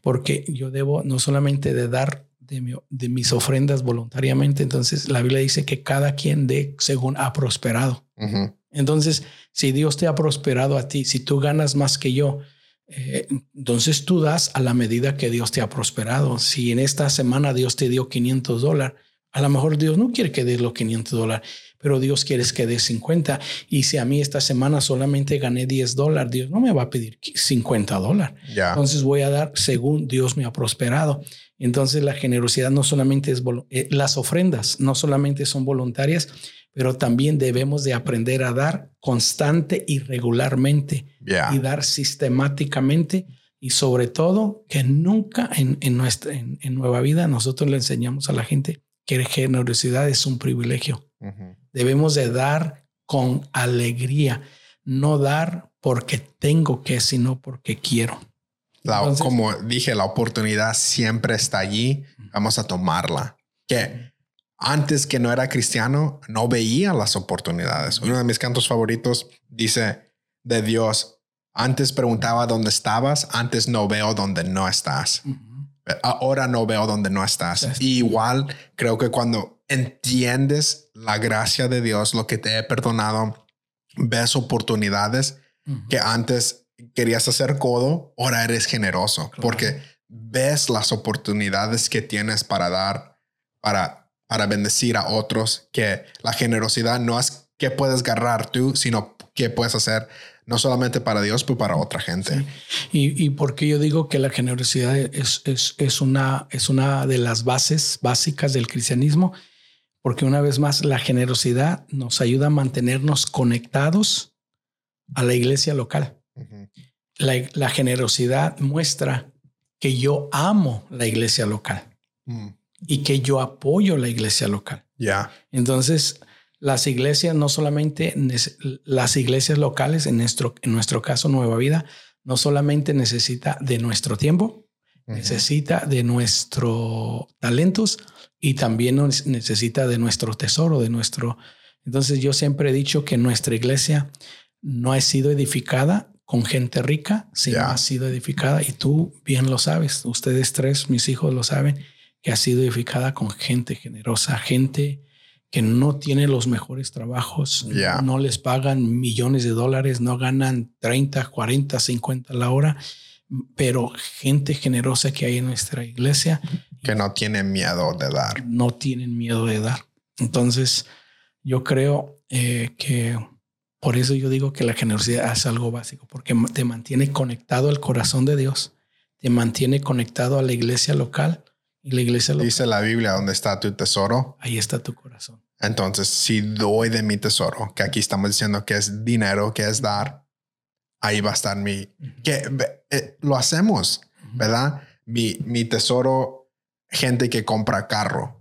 Porque yo debo no solamente de dar de, mi- de mis ofrendas voluntariamente, entonces la Biblia dice que cada quien dé según ha prosperado. Entonces, si Dios te ha prosperado a ti, si tú ganas más que yo, eh, entonces tú das a la medida que Dios te ha prosperado. Si en esta semana Dios te dio 500 dólares, a lo mejor Dios no quiere que des los 500 dólares, pero Dios quiere que des 50. Y si a mí esta semana solamente gané 10 dólares, Dios no me va a pedir 50 dólares. Ya. Entonces voy a dar según Dios me ha prosperado. Entonces la generosidad no solamente es, eh, las ofrendas no solamente son voluntarias, pero también debemos de aprender a dar constante y regularmente y dar sistemáticamente y sobre todo que nunca en, en nuestra en, en Nueva Vida nosotros le enseñamos a la gente que generosidad es un privilegio. Debemos de dar con alegría, no dar porque tengo que, sino porque quiero. como dije, la oportunidad siempre está allí. Vamos a tomarla. Que antes que no era cristiano, no veía las oportunidades. Uno de mis cantos favoritos dice de Dios, antes preguntaba dónde estabas, antes no veo dónde no estás. Ahora no veo dónde no estás. igual creo que cuando entiendes la gracia de Dios, lo que te he perdonado, ves oportunidades que antes querías hacer codo, ahora eres generoso porque ves las oportunidades que tienes para dar, para, para bendecir a otros, que la generosidad no es que puedes agarrar tú, sino que puedes hacer no solamente para Dios, pero para otra gente. Y, y porque yo digo que la generosidad es, es, es, una, es una de las bases básicas del cristianismo, porque una vez más la generosidad nos ayuda a mantenernos conectados a la iglesia local. la, generosidad muestra que yo amo la iglesia local mm. y que yo apoyo la iglesia local. Ya. Entonces, las iglesias, no solamente las iglesias locales, en nuestro, en nuestro caso Nueva Vida, no solamente necesita de nuestro tiempo, necesita de nuestros talentos y también necesita de nuestro tesoro, de nuestro... Entonces yo siempre he dicho que nuestra iglesia no ha sido edificada con gente rica, sino ha sido edificada, y tú bien lo sabes, ustedes tres, mis hijos lo saben, que ha sido edificada con gente generosa, gente que no tiene los mejores trabajos, no les pagan millones de dólares, no ganan 30, 40, 50 a la hora, pero gente generosa que hay en nuestra iglesia. Que no tienen miedo de dar. No tienen miedo de dar. Entonces, yo creo eh, que por eso yo digo que la generosidad es algo básico, porque te mantiene conectado al corazón de Dios, te mantiene conectado a la iglesia local y la iglesia local. Dice la Biblia, donde está tu tesoro. Ahí está tu corazón. Entonces, si doy de mi tesoro, que aquí estamos diciendo que es dinero, que es dar, ahí va a estar mi, que eh, lo hacemos, ¿verdad? Mi, mi tesoro, gente que compra carro,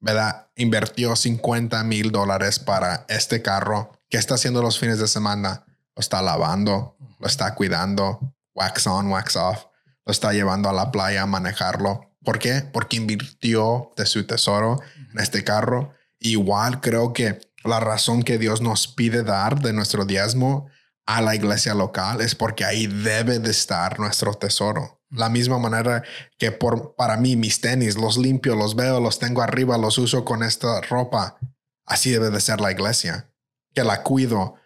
¿verdad? Invirtió 50 mil dólares para este carro. ¿Qué está haciendo los fines de semana? Lo está lavando, lo está cuidando, wax on, wax off, lo está llevando a la playa a manejarlo. ¿Por qué? Porque invirtió de su tesoro en este carro Igual creo que la razón que Dios nos pide dar de nuestro diezmo a la iglesia local es porque ahí debe de estar nuestro tesoro. La misma manera que por, para mí mis tenis los limpio, los veo, los tengo arriba, los uso con esta ropa. Así debe de ser la iglesia, que la cuido,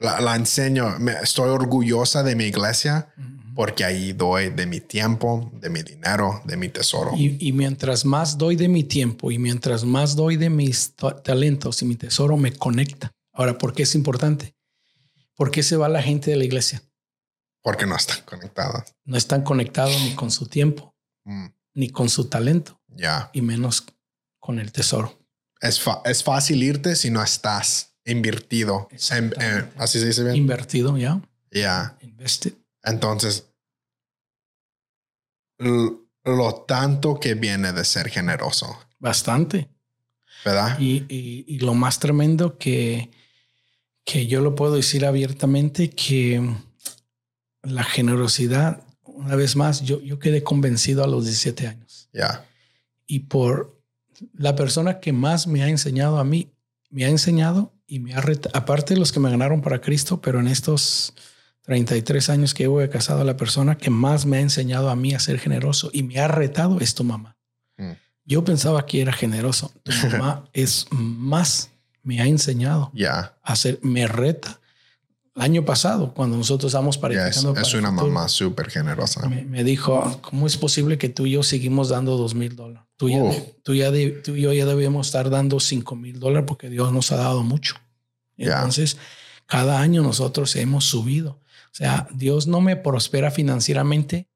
la, enseño. Estoy orgullosa de mi iglesia porque ahí doy de mi tiempo, de mi dinero, de mi tesoro. Y, mientras más doy de mi tiempo y mientras más doy de mis talentos y mi tesoro, me conecta. Ahora, ¿por qué es importante? ¿Por qué se va la gente de la iglesia? Porque no están conectados. No están conectados ni con su tiempo, mm. ni con su talento. Ya. Y menos con el tesoro. Es, es fácil irte si no estás invertido. así se dice bien. Invertido, ya. Ya. Invested. Entonces, lo tanto que viene de ser generoso. Bastante. ¿Verdad? Y, lo más tremendo que, que yo lo puedo decir abiertamente, que la generosidad, una vez más, yo, yo quedé convencido a los 17 años. Ya. Y por la persona que más me ha enseñado a mí, me ha enseñado y me ha retado, aparte de los que me ganaron para Cristo, pero en estos 33 años que llevo casado a la persona que más me ha enseñado a mí a ser generoso y me ha retado es tu mamá. Mm. Yo pensaba que era generoso. Tu mamá es más, me ha enseñado ya a ser, me reta. El año pasado, cuando nosotros estábamos para es, es una mamá súper generosa. Me, dijo, ¿cómo es posible que tú y yo seguimos dando dos mil dólares? Tú, ya, tú, ya tú y yo ya debemos estar dando cinco mil dólares porque Dios nos ha dado mucho. Entonces, cada año nosotros hemos subido. O sea, Dios no me prospera financieramente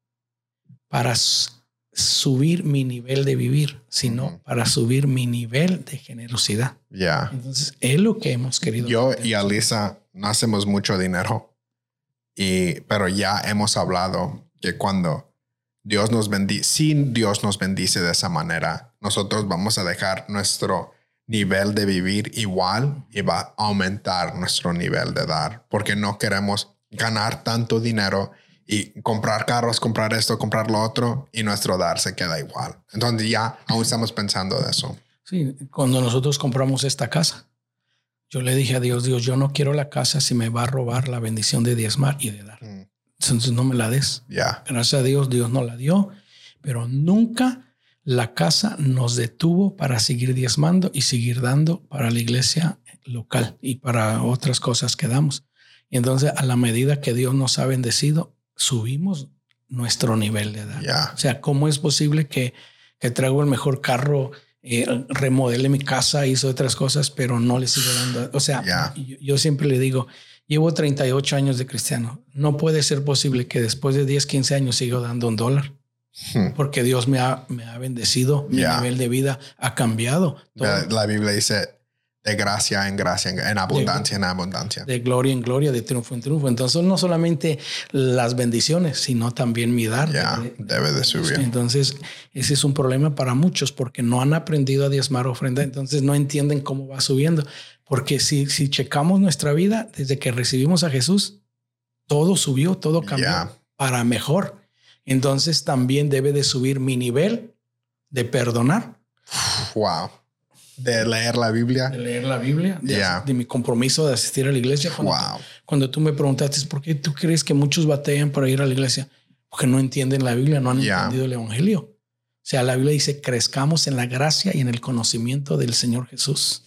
para subir mi nivel de vivir, sino para subir mi nivel de generosidad. Ya. Entonces, es lo que hemos querido. Yo y Alisa no hacemos mucho dinero, y, pero ya hemos hablado que cuando Dios nos bendice, si Dios nos bendice de esa manera, nosotros vamos a dejar nuestro nivel de vivir igual y va a aumentar nuestro nivel de dar, porque no queremos ganar tanto dinero y comprar carros, comprar esto, comprar lo otro y nuestro dar se queda igual. Entonces ya aún estamos pensando de eso. Sí, cuando nosotros compramos esta casa, yo le dije a Dios, Dios, yo no quiero la casa si me va a robar la bendición de diezmar y de dar. Mm. Entonces no me la des. Ya. Gracias a Dios, Dios no la dio, pero nunca la casa nos detuvo para seguir diezmando y seguir dando para la iglesia local y para otras cosas que damos. Y entonces a la medida que Dios nos ha bendecido, subimos nuestro nivel de edad. O sea, ¿cómo es posible que, que traigo el mejor carro, eh, remodele mi casa, hizo otras cosas, pero no le sigo dando? O sea, yo, siempre le digo, llevo 38 años de cristiano. No puede ser posible que después de 10, 15 años siga dando un dólar. Hmm. Porque Dios me ha, me ha bendecido, mi nivel de vida ha cambiado. la Biblia dice, de gracia en gracia, en abundancia en abundancia. De gloria en gloria, de triunfo en triunfo. Entonces, no solamente las bendiciones, sino también mi dar. Ya, debe de subir. Entonces, ese es un problema para muchos porque no han aprendido a diezmar ofrenda. Entonces, no entienden cómo va subiendo. Porque si, si checamos nuestra vida, desde que recibimos a Jesús, todo subió, todo cambió para mejor. Entonces, también debe de subir mi nivel de perdonar. Wow de leer la Biblia. De leer la Biblia, de, mi compromiso de asistir a la iglesia. Cuando, wow. cuando tú me preguntaste, ¿por qué tú crees que muchos batallan para ir a la iglesia? Porque no entienden la Biblia, no han entendido el Evangelio. O sea, la Biblia dice, crezcamos en la gracia y en el conocimiento del Señor Jesús.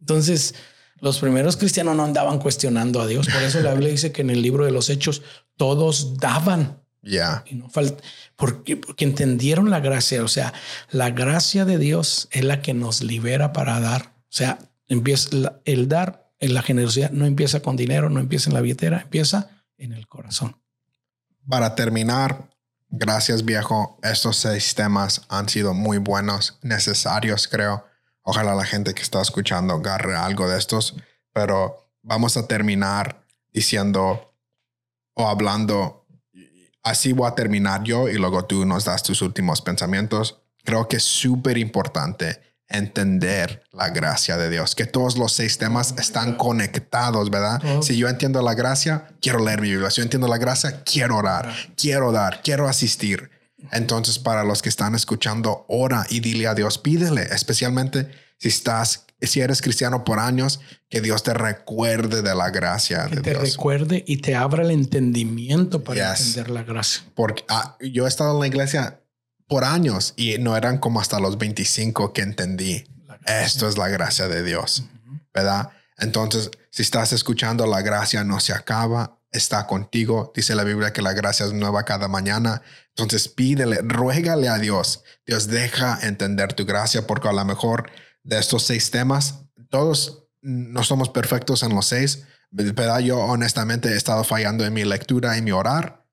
Entonces, los primeros cristianos no andaban cuestionando a Dios. Por eso la Biblia dice que en el libro de los Hechos todos daban. Ya. Y no falta porque, porque entendieron la gracia. O sea, la gracia de Dios es la que nos libera para dar. O sea, empieza el dar, en la generosidad no empieza con dinero, no empieza en la billetera, empieza en el corazón. Para terminar, gracias viejo, estos seis temas han sido muy buenos, necesarios creo. Ojalá la gente que está escuchando agarre algo de estos, pero vamos a terminar diciendo o hablando así voy a terminar yo y luego tú nos das tus últimos pensamientos. Creo que es súper importante entender la gracia de Dios, que todos los seis temas están conectados, ¿verdad? Si yo entiendo la gracia, quiero leer mi Biblia. Si yo entiendo la gracia, quiero orar, quiero dar, quiero asistir. Entonces, para los que están escuchando, ora y dile a Dios, pídele, especialmente si estás, si eres cristiano por años, que Dios te recuerde de la gracia que te recuerde y te abra el entendimiento para entender la gracia. Porque ah, yo he estado en la iglesia por años y no eran como hasta los 25 que entendí. Esto es la gracia de Dios, ¿verdad? Entonces, si estás escuchando, la gracia no se acaba, está contigo. Dice la Biblia que la gracia es nueva cada mañana. Entonces, pídele, ruégale a Dios. Dios deja entender tu gracia porque a lo mejor de estos seis temas, todos no somos perfectos en los seis, pero yo honestamente he estado fallando en mi lectura y mi orar.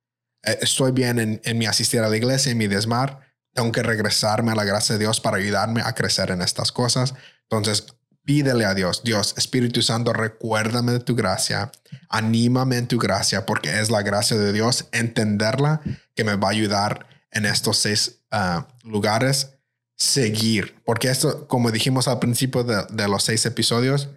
Eh, estoy bien en, en mi asistir a la iglesia, en mi desmar. Tengo que regresarme a la gracia de Dios para ayudarme a crecer en estas cosas. Entonces, pídele a Dios, Dios, Espíritu Santo, recuérdame de tu gracia, anímame en tu gracia, porque es la gracia de Dios, entenderla, que me va a ayudar en estos seis ah, lugares seguir, porque esto, como dijimos al principio de, los seis episodios,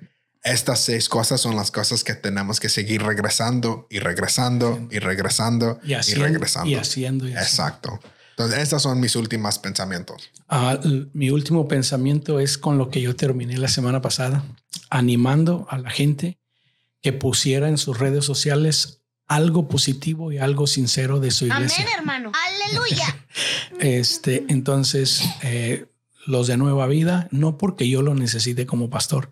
estas seis cosas son las cosas que tenemos que seguir regresando y regresando y regresando y, regresando. Y haciendo. Exacto. Entonces, estos son mis últimos pensamientos. Ah, mi último pensamiento es con lo que yo terminé la semana pasada, animando a la gente que pusiera en sus redes sociales algo positivo y algo sincero de su iglesia. Amén, hermano. Aleluya. este, entonces, eh, los de Nueva Vida, no porque yo lo necesite como pastor,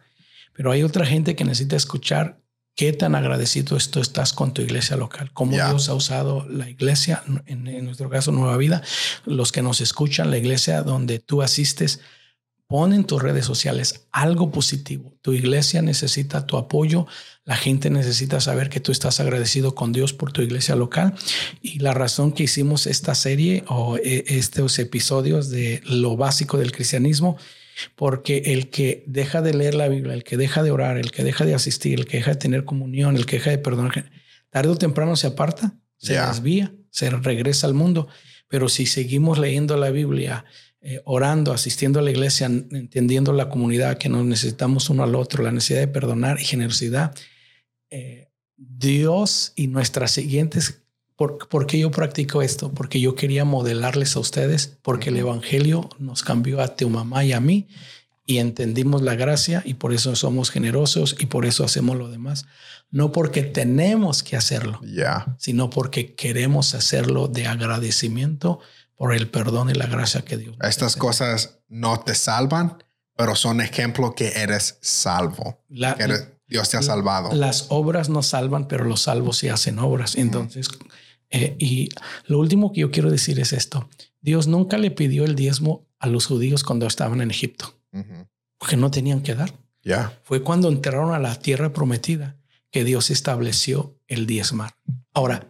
pero hay otra gente que necesita escuchar qué tan agradecido tú estás con tu iglesia local, cómo Dios ha usado la iglesia, en, en, nuestro caso Nueva Vida, los que nos escuchan, la iglesia donde tú asistes, Pon en tus redes sociales algo positivo. Tu iglesia necesita tu apoyo. La gente necesita saber que tú estás agradecido con Dios por tu iglesia local. Y la razón que hicimos esta serie o eh, estos episodios de lo básico del cristianismo, porque el que deja de leer la Biblia, el que deja de orar, el que deja de asistir, el que deja de tener comunión, el que deja de perdonar, tarde o temprano se aparta, se desvía, se regresa al mundo. Pero si seguimos leyendo la Biblia, eh, orando, asistiendo a la iglesia, entendiendo la comunidad, que nos necesitamos uno al otro, la necesidad de perdonar y generosidad, eh, Dios y nuestras siguientes ¿Por, qué yo practico esto? Porque yo quería modelarles a ustedes, porque el Evangelio nos cambió a tu mamá y a mí y entendimos la gracia y por eso somos generosos y por eso hacemos lo demás. No porque tenemos que hacerlo, sino porque queremos hacerlo de agradecimiento por el perdón y la gracia que Dios. Estas cosas no te salvan, pero son ejemplo que eres salvo. Dios te ha salvado. Las obras no salvan, pero los salvos sí hacen obras. Entonces, eh, y lo último que yo quiero decir es esto. Dios nunca le pidió el diezmo a los judíos cuando estaban en Egipto, porque no tenían que dar. Ya. Fue cuando entraron a la tierra prometida que Dios estableció el diezmar. Ahora,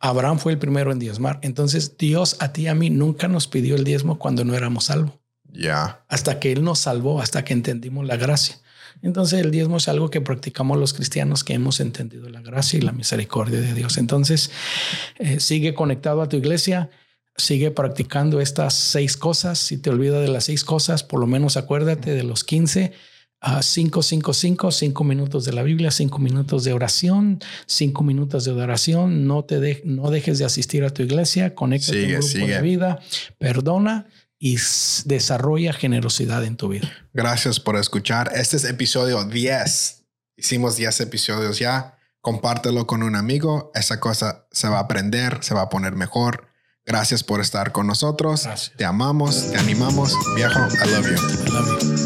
Abraham fue el primero en diezmar. Entonces, Dios a ti y a mí nunca nos pidió el diezmo cuando no éramos salvos. Ya. Hasta que Él nos salvó, hasta que entendimos la gracia. Entonces el diezmo es algo que practicamos los cristianos que hemos entendido la gracia y la misericordia de Dios. Entonces eh, sigue conectado a tu iglesia, sigue practicando estas seis cosas. Si te olvidas de las seis cosas, por lo menos acuérdate de los 15 a 5, 5, 5, 5 minutos de la Biblia, 5 minutos de oración, 5 minutos de adoración. No te de, no dejes de asistir a tu iglesia, conecta tu grupo de vida, perdona y desarrolla generosidad en tu vida. Gracias por escuchar. Este es episodio 10. Hicimos 10 episodios ya. Compártelo con un amigo. Esa cosa se va a aprender, se va a poner mejor. Gracias por estar con nosotros. Te amamos, te animamos. Viejo, I love you. I love you.